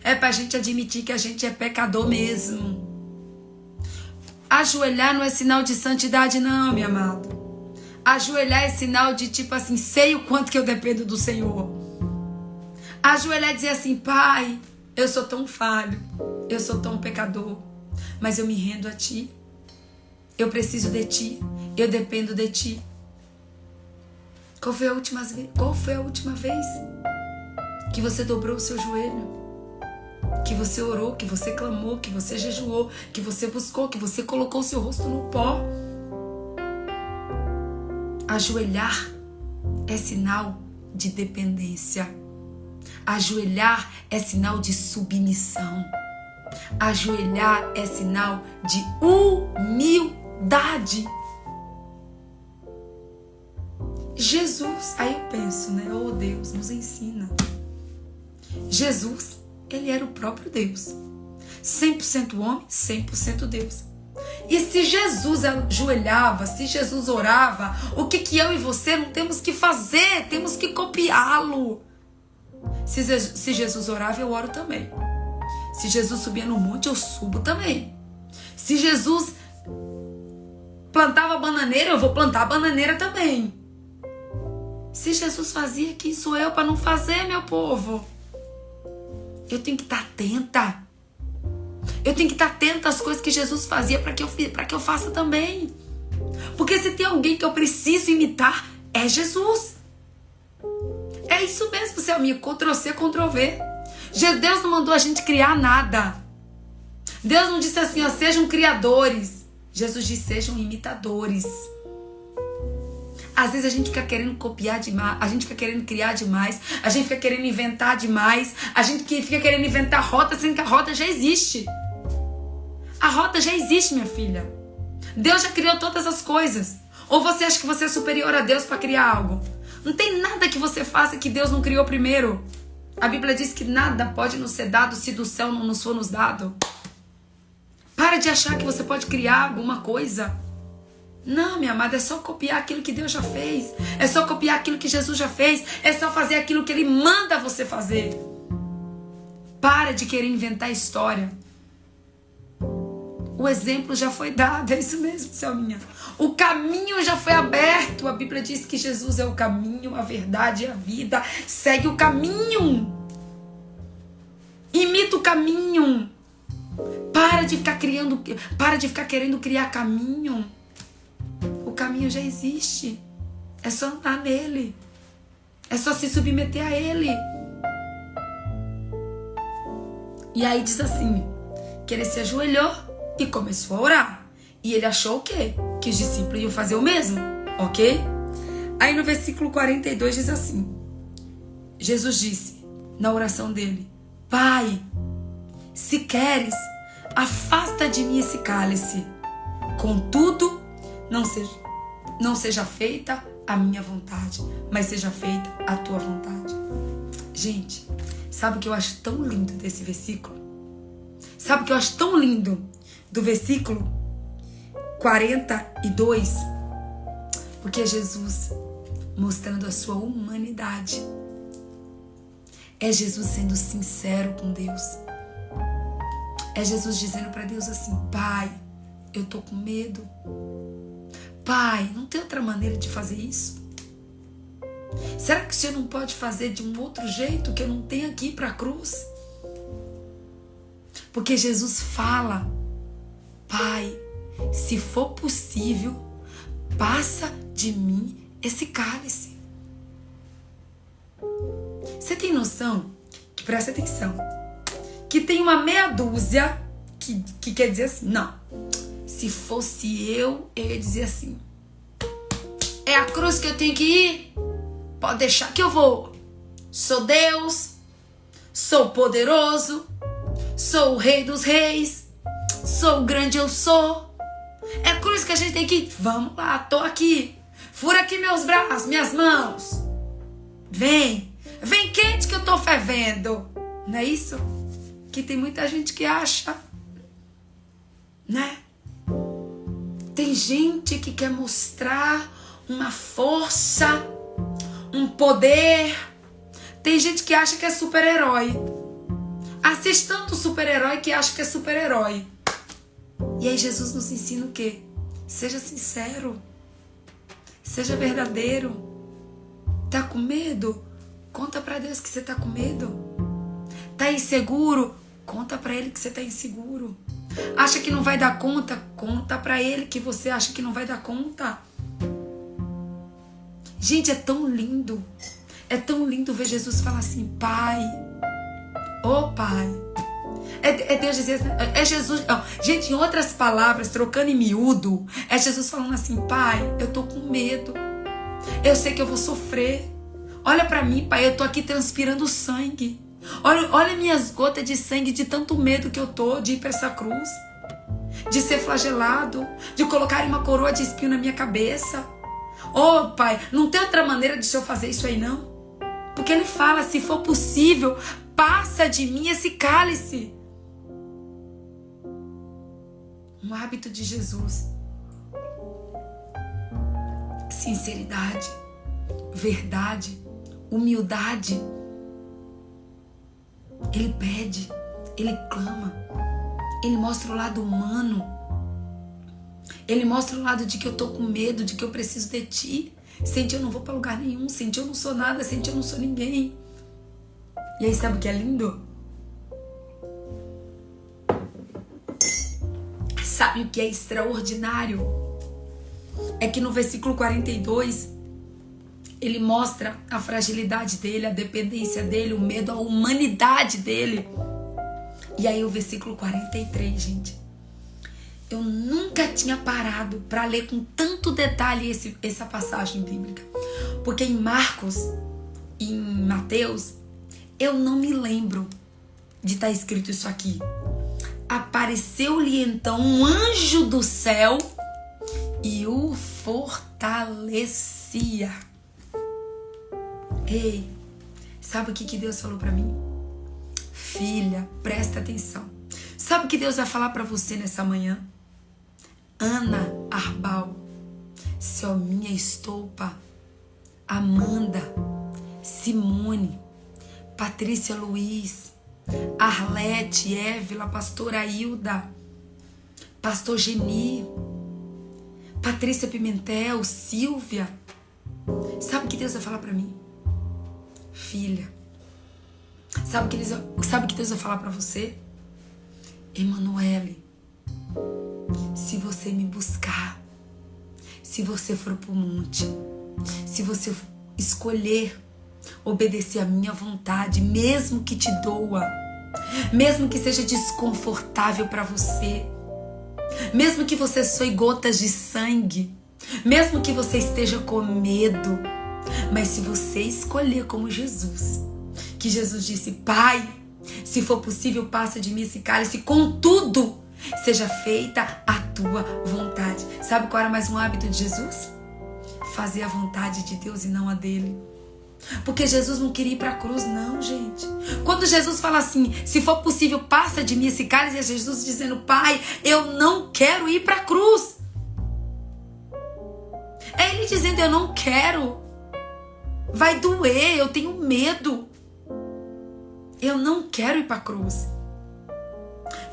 [SPEAKER 1] É para a gente admitir que a gente é pecador mesmo. Ajoelhar não é sinal de santidade, não, meu amado. Ajoelhar é sinal de tipo assim, sei o quanto que eu dependo do Senhor. Ajoelhar é dizer assim, Pai, eu sou tão falho, eu sou tão pecador, mas eu me rendo a Ti. Eu preciso de Ti, eu dependo de Ti. Qual foi a última, qual foi a última vez que você dobrou o seu joelho? que você orou, que você clamou, que você jejuou, que você buscou, que você colocou seu rosto no pó. Ajoelhar é sinal de dependência. Ajoelhar é sinal de submissão. Ajoelhar é sinal de humildade. Jesus, aí eu penso, né? Oh Deus, nos ensina. Jesus ele era o próprio Deus. 100% homem, 100% Deus. E se Jesus ajoelhava, se Jesus orava, o que, que eu e você não temos que fazer? Temos que copiá-lo. Se, se Jesus orava, eu oro também. Se Jesus subia no monte, eu subo também. Se Jesus plantava bananeira, eu vou plantar bananeira também. Se Jesus fazia, quem sou eu para não fazer, meu povo? Eu tenho que estar atenta. Eu tenho que estar atenta às coisas que Jesus fazia para que, eu, que eu faça também. Porque se tem alguém que eu preciso imitar, é Jesus. É isso mesmo, Selminha. Ctrl-C, Ctrl-V. Deus não mandou a gente criar nada. Deus não disse assim, ó, sejam criadores. Jesus disse, sejam imitadores. Às vezes a gente fica querendo copiar demais, a gente fica querendo criar demais, a gente fica querendo inventar demais, a gente fica querendo inventar rota sendo que a rota já existe. A rota já existe, minha filha. Deus já criou todas as coisas. Ou você acha que você é superior a Deus para criar algo? Não tem nada que você faça que Deus não criou primeiro. A Bíblia diz que nada pode nos ser dado se do céu não nos for nos dado. Para de achar que você pode criar alguma coisa. Não, minha amada, é só copiar aquilo que Deus já fez. É só copiar aquilo que Jesus já fez. É só fazer aquilo que Ele manda você fazer. Para de querer inventar história. O exemplo já foi dado, é isso mesmo, Selminha. O caminho já foi aberto. A Bíblia diz que Jesus é o caminho, a verdade e a vida. Segue o caminho. Imita o caminho. Para de ficar criando, para de ficar querendo criar caminho caminho já existe. É só andar nele. É só se submeter a ele. E aí diz assim: que ele se ajoelhou e começou a orar. E ele achou o quê? Que os discípulos iam fazer o mesmo, ok? Aí no versículo 42 diz assim: Jesus disse na oração dele: Pai, se queres, afasta de mim esse cálice. Contudo, não seja não seja feita a minha vontade, mas seja feita a tua vontade. Gente, sabe o que eu acho tão lindo desse versículo? Sabe o que eu acho tão lindo do versículo 42? Porque é Jesus mostrando a sua humanidade. É Jesus sendo sincero com Deus. É Jesus dizendo para Deus assim: Pai, eu tô com medo. Pai, não tem outra maneira de fazer isso? Será que o Senhor não pode fazer de um outro jeito que eu não tenho aqui para a cruz? Porque Jesus fala, Pai, se for possível, passa de mim esse cálice. Você tem noção? Que presta atenção. Que tem uma meia dúzia que, que quer dizer assim, não, se fosse eu, eu ia dizer assim: é a cruz que eu tenho que ir? Pode deixar que eu vou. Sou Deus, sou poderoso, sou o Rei dos Reis, sou grande eu sou. É a cruz que a gente tem que. Vamos lá, tô aqui. Fura aqui meus braços, minhas mãos. Vem, vem quente que eu tô fervendo. Não é isso? Que tem muita gente que acha, né? Tem gente que quer mostrar uma força, um poder. Tem gente que acha que é super-herói. Assiste tanto super-herói que acha que é super-herói. E aí Jesus nos ensina o quê? Seja sincero. Seja verdadeiro. Tá com medo? Conta para Deus que você tá com medo. Tá inseguro? Conta para ele que você tá inseguro. Acha que não vai dar conta? Conta para ele que você acha que não vai dar conta. Gente, é tão lindo. É tão lindo ver Jesus falar assim: Pai, ô oh, Pai. É, é, Deus dizer, é Jesus. Ó, gente, em outras palavras, trocando em miúdo, é Jesus falando assim: Pai, eu tô com medo. Eu sei que eu vou sofrer. Olha para mim, Pai, eu tô aqui transpirando sangue. Olha, olha minhas gotas de sangue de tanto medo que eu tô de ir para essa cruz, de ser flagelado, de colocar uma coroa de espinho na minha cabeça. Oh, pai, não tem outra maneira de eu fazer isso aí não? Porque ele fala, se for possível, passa de mim esse cálice. Um hábito de Jesus. Sinceridade, verdade, humildade ele pede, ele clama, ele mostra o lado humano. Ele mostra o lado de que eu tô com medo, de que eu preciso de ti. Sem ti eu não vou para lugar nenhum, sem ti eu não sou nada, sem ti eu não sou ninguém. E aí sabe o que é lindo? Sabe o que é extraordinário? É que no versículo 42 ele mostra a fragilidade dele, a dependência dele, o medo, a humanidade dele. E aí o versículo 43, gente. Eu nunca tinha parado para ler com tanto detalhe esse, essa passagem bíblica. Porque em Marcos e em Mateus, eu não me lembro de estar tá escrito isso aqui. Apareceu-lhe então um anjo do céu e o fortalecia. Ei, sabe o que, que Deus falou para mim? Filha, presta atenção. Sabe o que Deus vai falar para você nessa manhã? Ana Arbal, Selminha Estoupa, Amanda, Simone, Patrícia Luiz, Arlete, Évila, Pastora Hilda, Pastor Geni, Patrícia Pimentel, Silvia. Sabe o que Deus vai falar para mim? filha. Sabe o que, eles, sabe que Deus vai falar para você? Emanuele, se você me buscar, se você for pro monte, se você escolher obedecer a minha vontade, mesmo que te doa, mesmo que seja desconfortável para você, mesmo que você soe gotas de sangue, mesmo que você esteja com medo, mas se você escolher como Jesus, que Jesus disse: Pai, se for possível, passa de mim esse cálice, contudo, seja feita a tua vontade. Sabe qual era mais um hábito de Jesus? Fazer a vontade de Deus e não a dele. Porque Jesus não queria ir para a cruz, não, gente. Quando Jesus fala assim, se for possível, passa de mim esse cálice, é Jesus dizendo, Pai, eu não quero ir para a cruz. É Ele dizendo, eu não quero. Vai doer, eu tenho medo. Eu não quero ir para a cruz.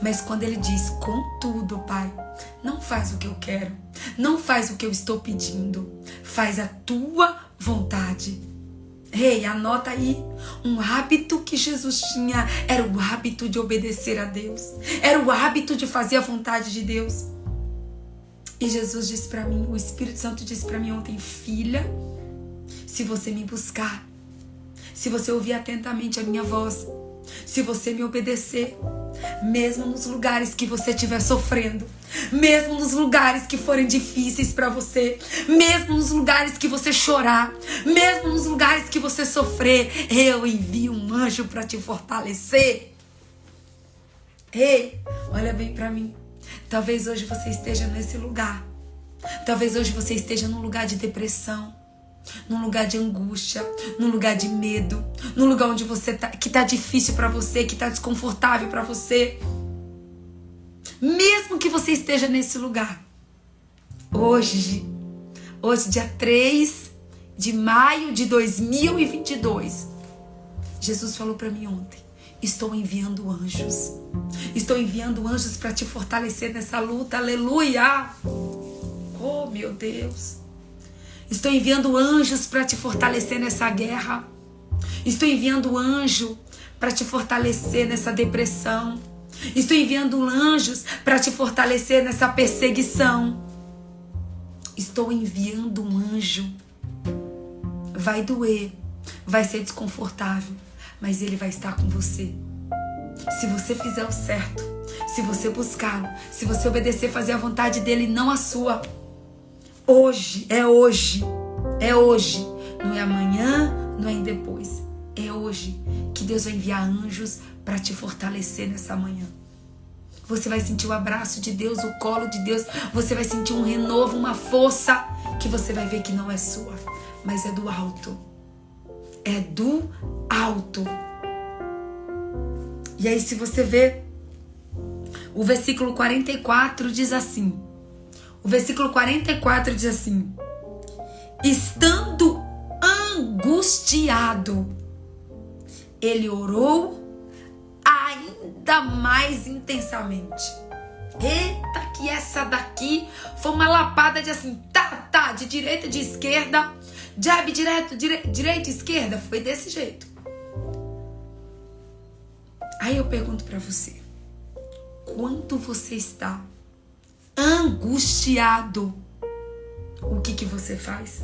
[SPEAKER 1] Mas quando ele diz, contudo, Pai, não faz o que eu quero, não faz o que eu estou pedindo, faz a tua vontade. Ei, hey, anota aí. Um hábito que Jesus tinha era o hábito de obedecer a Deus, era o hábito de fazer a vontade de Deus. E Jesus disse para mim, o Espírito Santo disse para mim ontem, filha, se você me buscar, se você ouvir atentamente a minha voz, se você me obedecer, mesmo nos lugares que você estiver sofrendo, mesmo nos lugares que forem difíceis para você, mesmo nos lugares que você chorar, mesmo nos lugares que você sofrer, eu envio um anjo para te fortalecer. Ei, olha bem para mim. Talvez hoje você esteja nesse lugar. Talvez hoje você esteja num lugar de depressão num lugar de angústia, num lugar de medo, num lugar onde você tá, que tá difícil para você, que tá desconfortável para você. Mesmo que você esteja nesse lugar. Hoje, hoje dia 3 de maio de 2022. Jesus falou para mim ontem: "Estou enviando anjos. Estou enviando anjos para te fortalecer nessa luta. Aleluia!" Oh, meu Deus. Estou enviando anjos para te fortalecer nessa guerra. Estou enviando anjo para te fortalecer nessa depressão. Estou enviando anjos para te fortalecer nessa perseguição. Estou enviando um anjo. Vai doer, vai ser desconfortável, mas ele vai estar com você. Se você fizer o certo, se você buscá-lo, se você obedecer, fazer a vontade dele, não a sua. Hoje, é hoje, é hoje. Não é amanhã, não é depois. É hoje que Deus vai enviar anjos para te fortalecer nessa manhã. Você vai sentir o abraço de Deus, o colo de Deus. Você vai sentir um renovo, uma força que você vai ver que não é sua, mas é do alto. É do alto. E aí, se você vê, o versículo 44 diz assim: o versículo 44 diz assim: Estando angustiado, ele orou ainda mais intensamente. Eita, que essa daqui foi uma lapada de assim, tá, tá, de direita, de esquerda, jab direto, dire, direita, esquerda. Foi desse jeito. Aí eu pergunto para você: quanto você está angustiado, o que, que você faz?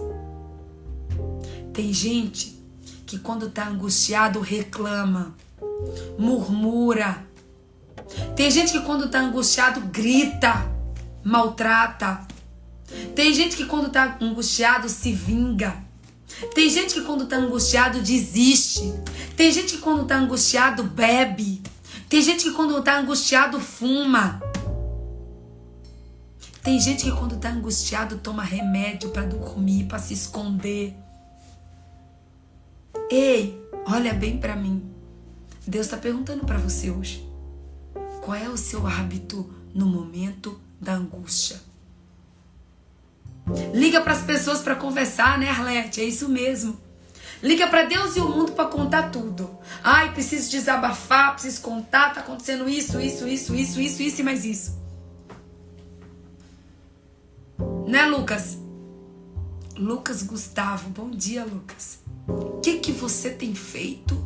[SPEAKER 1] Tem gente que quando está angustiado reclama, murmura. Tem gente que quando está angustiado grita, maltrata. Tem gente que quando está angustiado se vinga. Tem gente que quando está angustiado desiste. Tem gente que quando está angustiado bebe. Tem gente que quando está angustiado fuma. Tem gente que quando tá angustiado toma remédio para dormir, para se esconder. Ei, olha bem para mim. Deus está perguntando para você hoje. Qual é o seu hábito no momento da angústia? Liga para as pessoas para conversar, né, Arlete? É isso mesmo. Liga para Deus e o mundo para contar tudo. Ai, preciso desabafar, preciso contar, tá acontecendo isso, isso, isso, isso, isso, isso e mais isso. Né, Lucas? Lucas Gustavo, bom dia, Lucas. O que, que você tem feito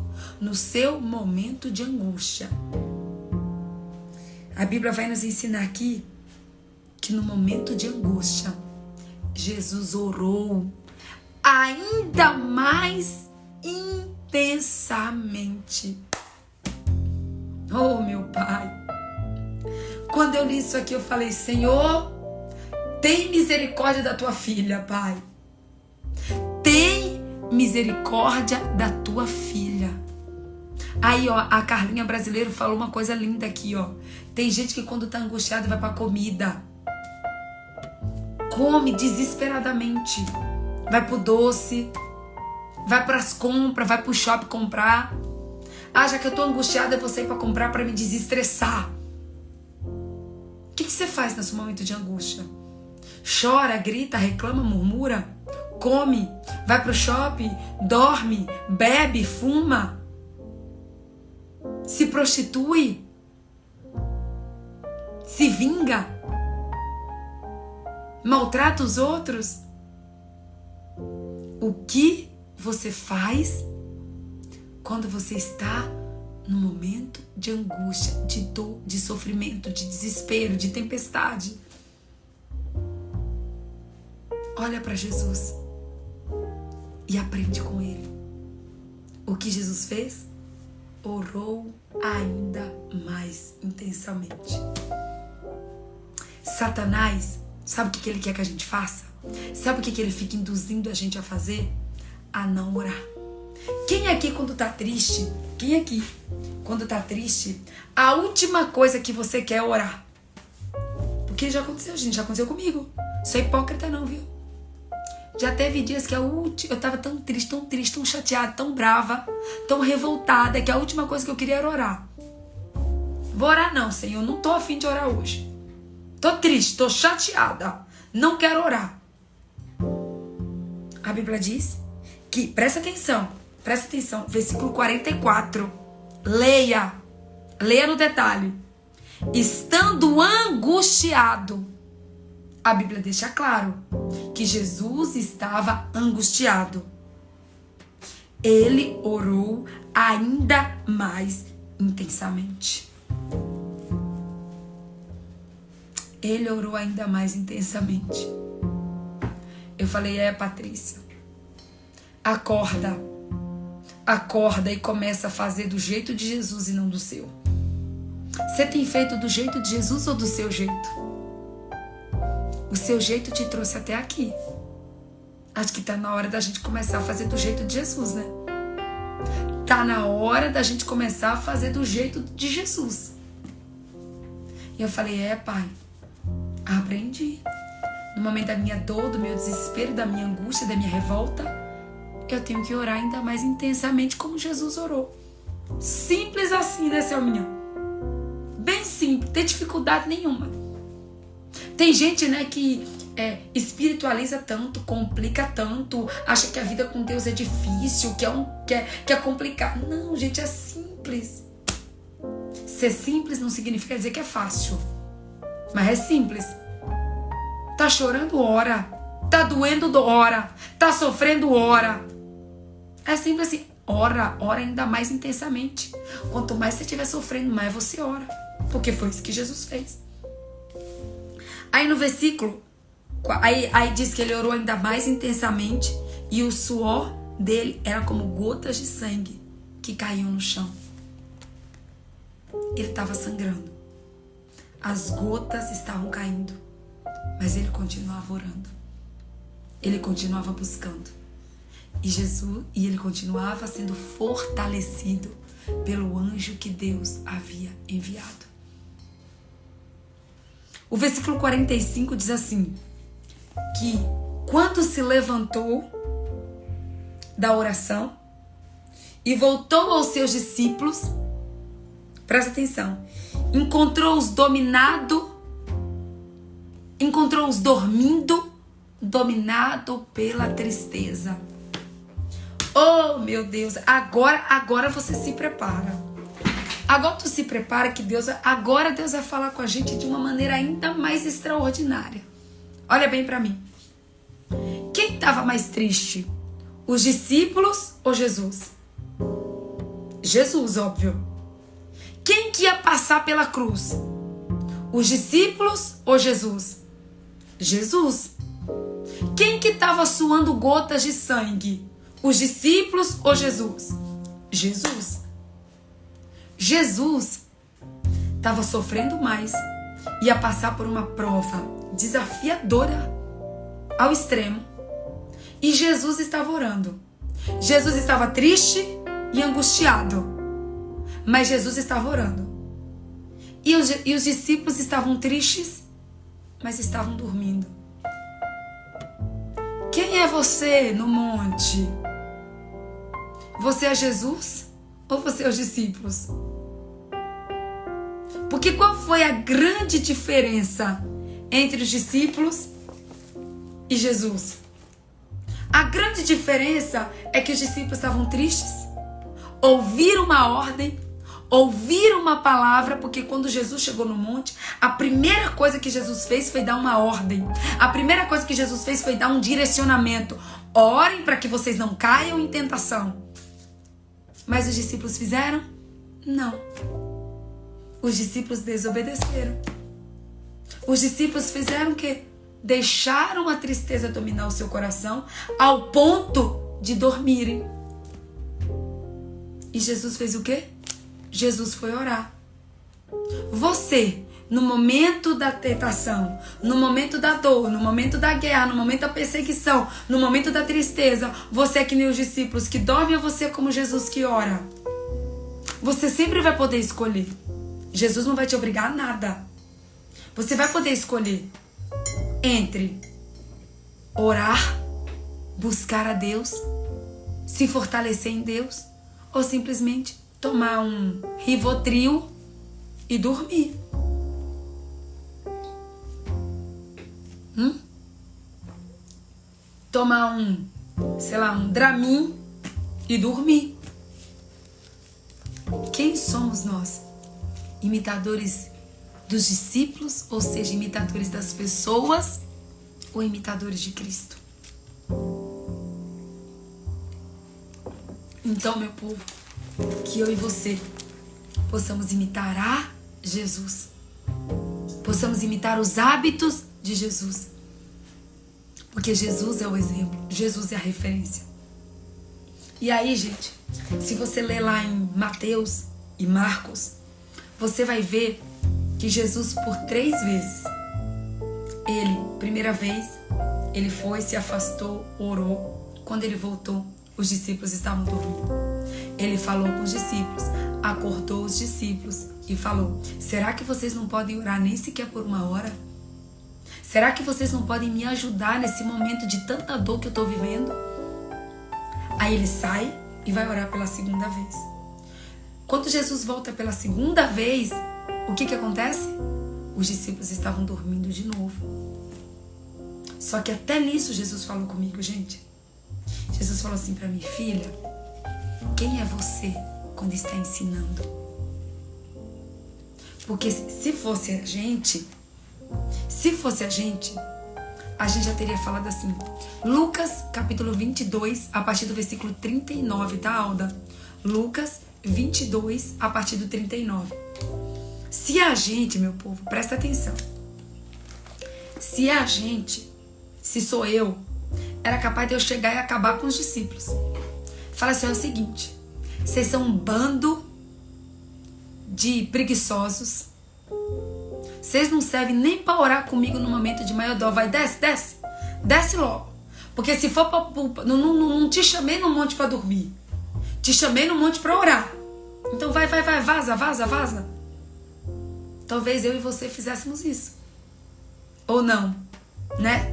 [SPEAKER 1] no seu momento de angústia? A Bíblia vai nos ensinar aqui que no momento de angústia, Jesus orou ainda mais intensamente. Oh, meu Pai. Quando eu li isso aqui, eu falei: Senhor, tem misericórdia da tua filha, Pai. Tem misericórdia da tua filha. Aí, ó, a Carlinha brasileira falou uma coisa linda aqui, ó. Tem gente que quando tá angustiada vai pra comida. Come desesperadamente. Vai pro doce. Vai pras compras, vai pro shopping comprar. Ah, já que eu tô angustiada, eu vou sair pra comprar para me desestressar. O que, que você faz nesse momento de angústia? Chora, grita, reclama, murmura, come, vai pro shopping, dorme, bebe, fuma, se prostitui, se vinga, maltrata os outros. O que você faz quando você está no momento de angústia, de dor, de sofrimento, de desespero, de tempestade? Olha para Jesus e aprende com ele. O que Jesus fez? Orou ainda mais intensamente. Satanás, sabe o que ele quer que a gente faça? Sabe o que ele fica induzindo a gente a fazer? A não orar. Quem aqui, quando tá triste, quem aqui, quando tá triste, a última coisa que você quer é orar? Porque já aconteceu, gente, já aconteceu comigo. Sou hipócrita, não, viu? Já teve dias que a última, eu tava tão triste, tão triste, tão chateada, tão brava, tão revoltada, que a última coisa que eu queria era orar. Vou orar não, Senhor, não tô afim de orar hoje. Tô triste, tô chateada, não quero orar. A Bíblia diz que, presta atenção, presta atenção, versículo 44. Leia, leia no detalhe. Estando angustiado, a Bíblia deixa claro que Jesus estava angustiado. Ele orou ainda mais intensamente. Ele orou ainda mais intensamente. Eu falei, é, Patrícia, acorda. Acorda e começa a fazer do jeito de Jesus e não do seu. Você tem feito do jeito de Jesus ou do seu jeito? O seu jeito te trouxe até aqui. Acho que tá na hora da gente começar a fazer do jeito de Jesus, né? Tá na hora da gente começar a fazer do jeito de Jesus. E eu falei: É, pai, aprendi. No momento da minha dor, do meu desespero, da minha angústia, da minha revolta, eu tenho que orar ainda mais intensamente como Jesus orou. Simples assim, né, menino? Bem simples, tem dificuldade nenhuma. Tem gente, né, que é, espiritualiza tanto, complica tanto, acha que a vida com Deus é difícil, que é, um, que é, que é complicado. Não, gente, é simples. Ser simples não significa dizer que é fácil, mas é simples. Tá chorando, ora. Tá doendo, ora. Tá sofrendo, ora. É simples assim. Ora, ora ainda mais intensamente. Quanto mais você estiver sofrendo, mais você ora. Porque foi isso que Jesus fez. Aí no versículo, aí, aí diz que ele orou ainda mais intensamente e o suor dele era como gotas de sangue que caíam no chão. Ele estava sangrando. As gotas estavam caindo, mas ele continuava orando. Ele continuava buscando. E Jesus, e ele continuava sendo fortalecido pelo anjo que Deus havia enviado. O versículo 45 diz assim: que quando se levantou da oração e voltou aos seus discípulos, presta atenção, encontrou-os dominado, encontrou-os dormindo, dominado pela tristeza. Oh, meu Deus, agora agora você se prepara. Agora tu se prepara que Deus, agora Deus vai falar com a gente de uma maneira ainda mais extraordinária. Olha bem para mim. Quem estava mais triste? Os discípulos ou Jesus? Jesus, óbvio. Quem que ia passar pela cruz? Os discípulos ou Jesus? Jesus. Quem que estava suando gotas de sangue? Os discípulos ou Jesus? Jesus. Jesus estava sofrendo mais, ia passar por uma prova desafiadora ao extremo. E Jesus estava orando. Jesus estava triste e angustiado. Mas Jesus estava orando. E os, e os discípulos estavam tristes, mas estavam dormindo. Quem é você no monte? Você é Jesus ou você é os discípulos? Porque qual foi a grande diferença entre os discípulos e Jesus? A grande diferença é que os discípulos estavam tristes, ouviram uma ordem, ouviram uma palavra, porque quando Jesus chegou no monte, a primeira coisa que Jesus fez foi dar uma ordem. A primeira coisa que Jesus fez foi dar um direcionamento. Orem para que vocês não caiam em tentação. Mas os discípulos fizeram? Não. Os discípulos desobedeceram. Os discípulos fizeram o quê? Deixaram a tristeza dominar o seu coração ao ponto de dormirem. E Jesus fez o quê? Jesus foi orar. Você, no momento da tentação, no momento da dor, no momento da guerra, no momento da perseguição, no momento da tristeza, você é que nem os discípulos que dormem ou você como Jesus que ora? Você sempre vai poder escolher. Jesus não vai te obrigar a nada. Você vai poder escolher entre orar buscar a Deus, se fortalecer em Deus, ou simplesmente tomar um Rivotril e dormir. Hum? Tomar um, sei lá, um Dramin e dormir. Quem somos nós? Imitadores dos discípulos, ou seja, imitadores das pessoas ou imitadores de Cristo? Então, meu povo, que eu e você possamos imitar a Jesus. Possamos imitar os hábitos de Jesus. Porque Jesus é o exemplo, Jesus é a referência. E aí, gente, se você ler lá em Mateus e Marcos, você vai ver que Jesus, por três vezes, ele, primeira vez, ele foi, se afastou, orou. Quando ele voltou, os discípulos estavam dormindo. Ele falou com os discípulos, acordou os discípulos e falou: Será que vocês não podem orar nem sequer por uma hora? Será que vocês não podem me ajudar nesse momento de tanta dor que eu estou vivendo? Aí ele sai e vai orar pela segunda vez. Quando Jesus volta pela segunda vez, o que, que acontece? Os discípulos estavam dormindo de novo. Só que até nisso Jesus falou comigo, gente. Jesus falou assim para mim, filha, quem é você quando está ensinando? Porque se fosse a gente, se fosse a gente, a gente já teria falado assim. Lucas, capítulo 22, a partir do versículo 39, tá, Alda? Lucas 22, a partir do 39. Se a gente, meu povo, presta atenção. Se a gente, se sou eu, era capaz de eu chegar e acabar com os discípulos. Fala assim: é o seguinte, vocês são um bando de preguiçosos. Vocês não servem nem para orar comigo no momento de maior dor. Vai, desce, desce. Desce logo. Porque se for para. Não, não, não te chamei no monte para dormir. Te chamei no monte para orar. Então vai, vai, vai, vaza, vaza, vaza. Talvez eu e você fizéssemos isso. Ou não, né?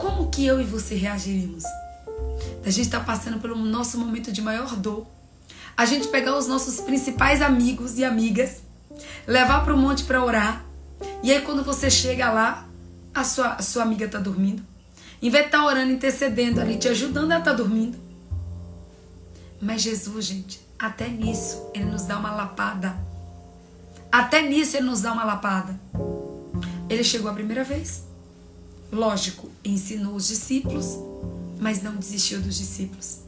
[SPEAKER 1] Como que eu e você reagiríamos? A gente está passando pelo nosso momento de maior dor. A gente pegar os nossos principais amigos e amigas, levar para o monte para orar. E aí quando você chega lá, a sua, a sua amiga está dormindo. Em vez de estar tá orando, intercedendo ali, te ajudando, ela está dormindo. Mas Jesus, gente, até nisso, Ele nos dá uma lapada até nisso ele nos dá uma lapada. Ele chegou a primeira vez. Lógico, ensinou os discípulos, mas não desistiu dos discípulos.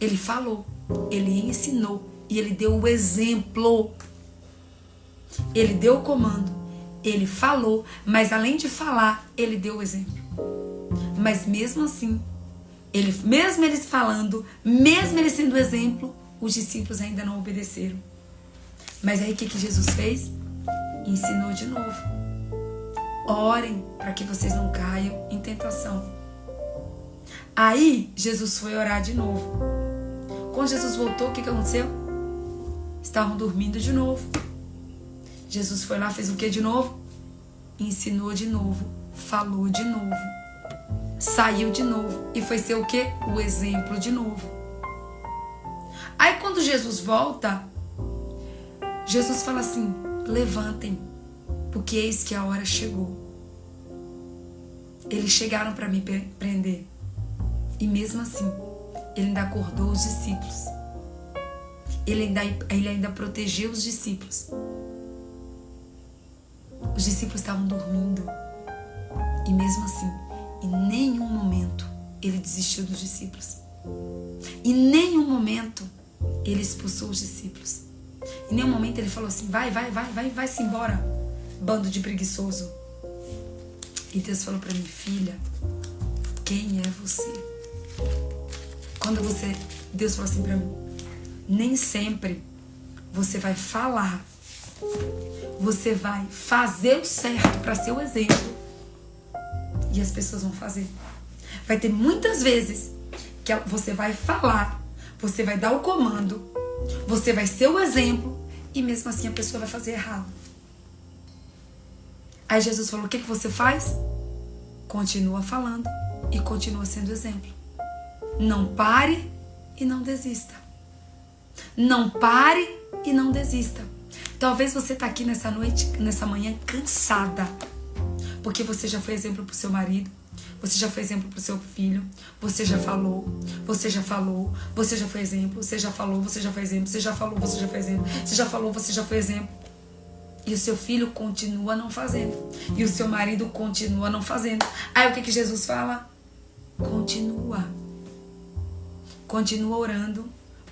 [SPEAKER 1] Ele falou, ele ensinou e ele deu o exemplo. Ele deu o comando, ele falou, mas além de falar, ele deu o exemplo. Mas mesmo assim, ele, mesmo eles falando, mesmo ele sendo exemplo, os discípulos ainda não obedeceram. Mas aí o que, que Jesus fez? Ensinou de novo. Orem para que vocês não caiam em tentação. Aí Jesus foi orar de novo. Quando Jesus voltou, o que, que aconteceu? Estavam dormindo de novo. Jesus foi lá, fez o que de novo? Ensinou de novo, falou de novo, saiu de novo e foi ser o que? O exemplo de novo. Aí quando Jesus volta, Jesus fala assim: levantem, porque eis que a hora chegou. Eles chegaram para me prender. E mesmo assim, ele ainda acordou os discípulos. Ele ainda, ele ainda protegeu os discípulos. Os discípulos estavam dormindo. E mesmo assim, em nenhum momento ele desistiu dos discípulos. Em nenhum momento ele expulsou os discípulos. Em nenhum momento ele falou assim: vai, vai, vai, vai, vai-se embora, bando de preguiçoso. E Deus falou para mim: filha, quem é você? Quando você. Deus falou assim para mim: nem sempre você vai falar, você vai fazer o certo para ser o exemplo. E as pessoas vão fazer. Vai ter muitas vezes que você vai falar, você vai dar o comando, você vai ser o exemplo e mesmo assim a pessoa vai fazer errado. Aí Jesus falou: O que, que você faz? continua falando e continua sendo exemplo. Não pare e não desista. Não pare e não desista. Talvez você está aqui nessa noite, nessa manhã cansada, porque você já foi exemplo para o seu marido, você já foi exemplo para o seu filho, você já falou, você já falou, você já foi exemplo, você já falou, você já foi exemplo, você já falou, você já foi exemplo, você já falou, você já foi exemplo. E o seu filho continua não fazendo. E o seu marido continua não fazendo. Aí o que, que Jesus fala? Continua. Continua orando,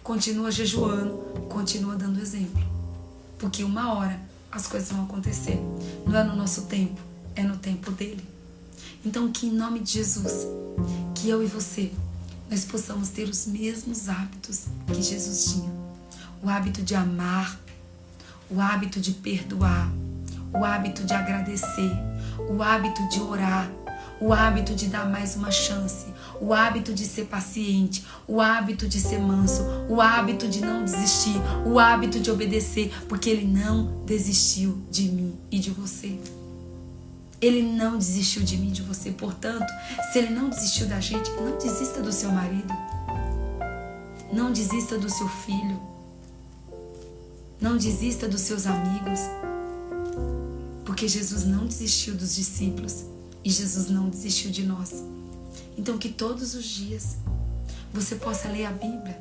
[SPEAKER 1] continua jejuando, continua dando exemplo. Porque uma hora as coisas vão acontecer. Não é no nosso tempo, é no tempo dele. Então, que em nome de Jesus, que eu e você, nós possamos ter os mesmos hábitos que Jesus tinha. O hábito de amar, o hábito de perdoar, o hábito de agradecer, o hábito de orar, o hábito de dar mais uma chance, o hábito de ser paciente, o hábito de ser manso, o hábito de não desistir, o hábito de obedecer, porque ele não desistiu de mim e de você. Ele não desistiu de mim de você. Portanto, se ele não desistiu da gente, não desista do seu marido. Não desista do seu filho. Não desista dos seus amigos. Porque Jesus não desistiu dos discípulos e Jesus não desistiu de nós. Então, que todos os dias você possa ler a Bíblia,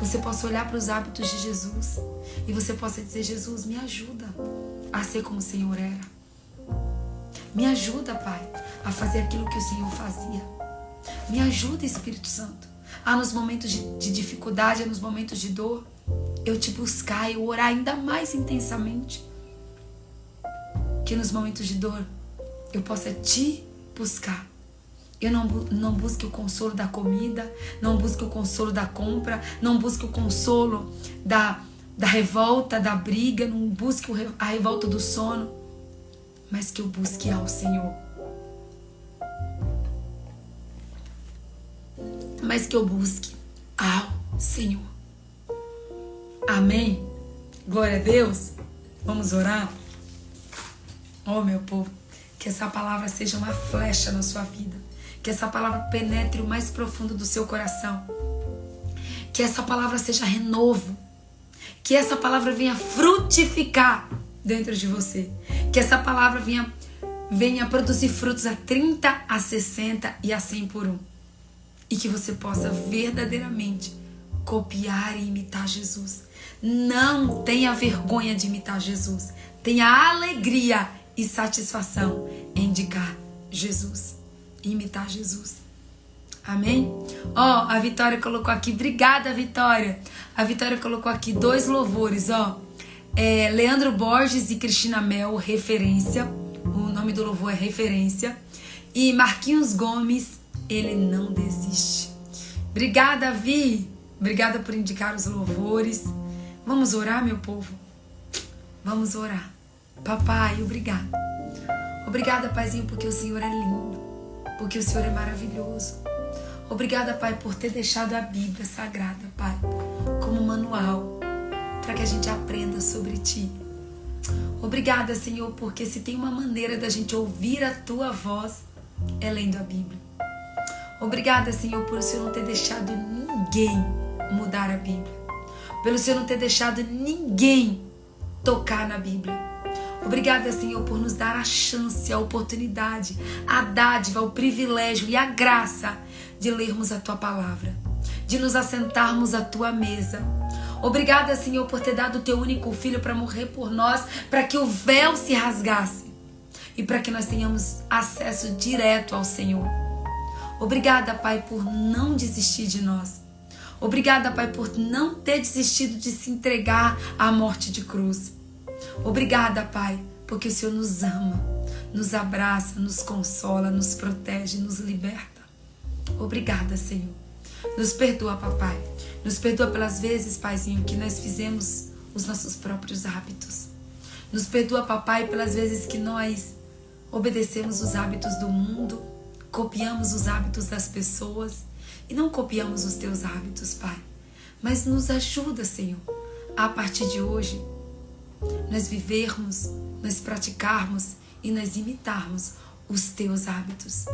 [SPEAKER 1] você possa olhar para os hábitos de Jesus e você possa dizer: Jesus, me ajuda a ser como o Senhor era. Me ajuda, Pai, a fazer aquilo que o Senhor fazia. Me ajuda, Espírito Santo, a nos momentos de, de dificuldade, a nos momentos de dor, eu te buscar, eu orar ainda mais intensamente. Que nos momentos de dor eu possa te buscar. Eu não, não busque o consolo da comida, não busque o consolo da compra, não busque o consolo da, da revolta, da briga, não busque a revolta do sono mas que eu busque ao Senhor. Mas que eu busque ao Senhor. Amém? Glória a Deus. Vamos orar? Oh, meu povo, que essa palavra seja uma flecha na sua vida. Que essa palavra penetre o mais profundo do seu coração. Que essa palavra seja renovo. Que essa palavra venha frutificar dentro de você. Que essa palavra venha, venha produzir frutos a 30, a 60 e a 100 por um. E que você possa verdadeiramente copiar e imitar Jesus. Não tenha vergonha de imitar Jesus. Tenha alegria e satisfação em indicar Jesus. Imitar Jesus. Amém? Ó, oh, a Vitória colocou aqui. Obrigada, Vitória. A Vitória colocou aqui dois louvores, ó. É, Leandro Borges e Cristina Mel, referência. O nome do louvor é referência. E Marquinhos Gomes, ele não desiste. Obrigada, Vi. Obrigada por indicar os louvores. Vamos orar, meu povo? Vamos orar. Papai, obrigada. Obrigada, Paizinho, porque o Senhor é lindo. Porque o Senhor é maravilhoso. Obrigada, Pai, por ter deixado a Bíblia Sagrada, Pai, como manual para que a gente aprenda sobre ti. Obrigada, Senhor, porque se tem uma maneira da gente ouvir a tua voz, é lendo a Bíblia. Obrigada, Senhor, por o Senhor não ter deixado ninguém mudar a Bíblia. Pelo Senhor não ter deixado ninguém tocar na Bíblia. Obrigada, Senhor, por nos dar a chance, a oportunidade, a dádiva, o privilégio e a graça de lermos a tua palavra, de nos assentarmos à tua mesa Obrigada, Senhor, por ter dado o teu único filho para morrer por nós, para que o véu se rasgasse e para que nós tenhamos acesso direto ao Senhor. Obrigada, Pai, por não desistir de nós. Obrigada, Pai, por não ter desistido de se entregar à morte de cruz. Obrigada, Pai, porque o Senhor nos ama, nos abraça, nos consola, nos protege, nos liberta. Obrigada, Senhor. Nos perdoa, papai. Nos perdoa pelas vezes, paizinho, que nós fizemos os nossos próprios hábitos. Nos perdoa, papai, pelas vezes que nós obedecemos os hábitos do mundo, copiamos os hábitos das pessoas e não copiamos os teus hábitos, pai. Mas nos ajuda, Senhor, a partir de hoje, nós vivermos, nós praticarmos e nós imitarmos os teus hábitos.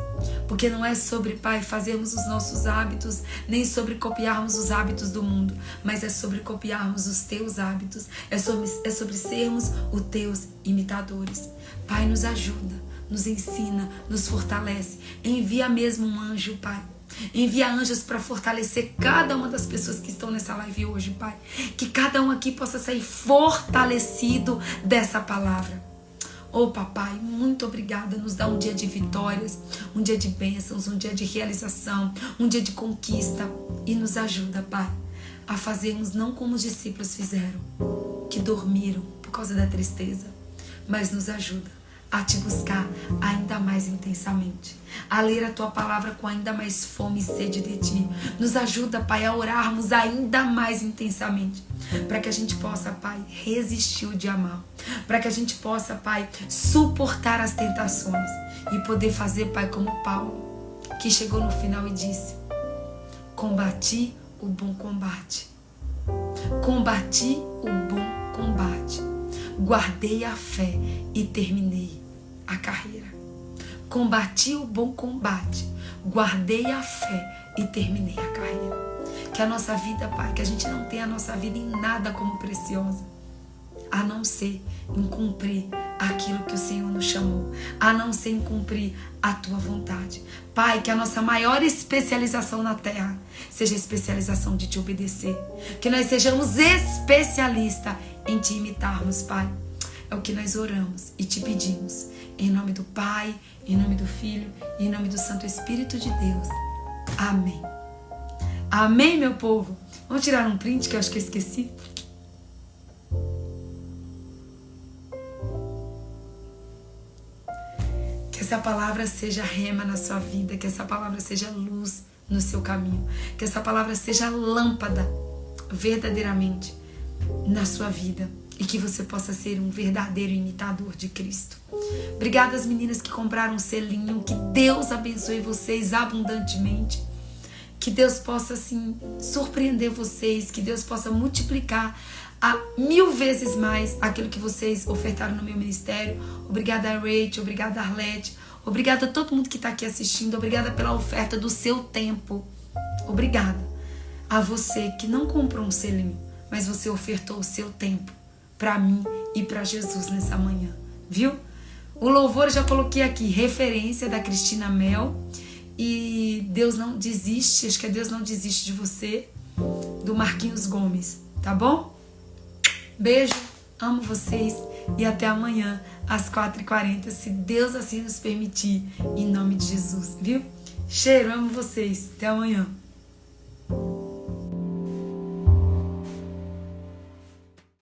[SPEAKER 1] Porque não é sobre, Pai, fazermos os nossos hábitos, nem sobre copiarmos os hábitos do mundo, mas é sobre copiarmos os teus hábitos, é sobre, é sobre sermos os teus imitadores. Pai, nos ajuda, nos ensina, nos fortalece. Envia mesmo um anjo, Pai. Envia anjos para fortalecer cada uma das pessoas que estão nessa live hoje, Pai. Que cada um aqui possa sair fortalecido dessa palavra. Oh, papai, muito obrigada. Nos dá um dia de vitórias, um dia de bênçãos, um dia de realização, um dia de conquista. E nos ajuda, Pai, a fazermos não como os discípulos fizeram, que dormiram por causa da tristeza, mas nos ajuda a te buscar ainda mais intensamente, a ler a tua palavra com ainda mais fome e sede de ti. Nos ajuda, Pai, a orarmos ainda mais intensamente, para que a gente possa, Pai, resistir o dia mal, para que a gente possa, Pai, suportar as tentações e poder fazer, Pai, como Paulo, que chegou no final e disse: Combati o bom combate. Combati o bom combate. Guardei a fé e terminei a carreira. Combati o bom combate, guardei a fé e terminei a carreira. Que a nossa vida, Pai, que a gente não tenha a nossa vida em nada como preciosa, a não ser em cumprir aquilo que o Senhor nos chamou, a não ser em cumprir a tua vontade. Pai, que a nossa maior especialização na terra seja a especialização de te obedecer. Que nós sejamos especialistas em te imitarmos, Pai. É o que nós oramos e te pedimos. Em nome do Pai, em nome do Filho e em nome do Santo Espírito de Deus. Amém. Amém, meu povo. Vamos tirar um print que eu acho que eu esqueci. Que essa palavra seja rema na sua vida, que essa palavra seja luz no seu caminho, que essa palavra seja lâmpada verdadeiramente na sua vida e que você possa ser um verdadeiro imitador de Cristo. Obrigada às meninas que compraram um selinho. Que Deus abençoe vocês abundantemente. Que Deus possa assim surpreender vocês, que Deus possa multiplicar a mil vezes mais aquilo que vocês ofertaram no meu ministério. Obrigada, Rachel. Obrigada, Arlete. Obrigada a todo mundo que está aqui assistindo. Obrigada pela oferta do seu tempo. Obrigada a você que não comprou um selinho, mas você ofertou o seu tempo para mim e para Jesus nessa manhã, viu? O louvor eu já coloquei aqui, referência da Cristina Mel. E Deus não desiste, acho que é Deus não desiste de você, do Marquinhos Gomes, tá bom? Beijo, amo vocês e até amanhã às 4h40, se Deus assim nos permitir, em nome de Jesus, viu? Cheiro, amo vocês, até amanhã.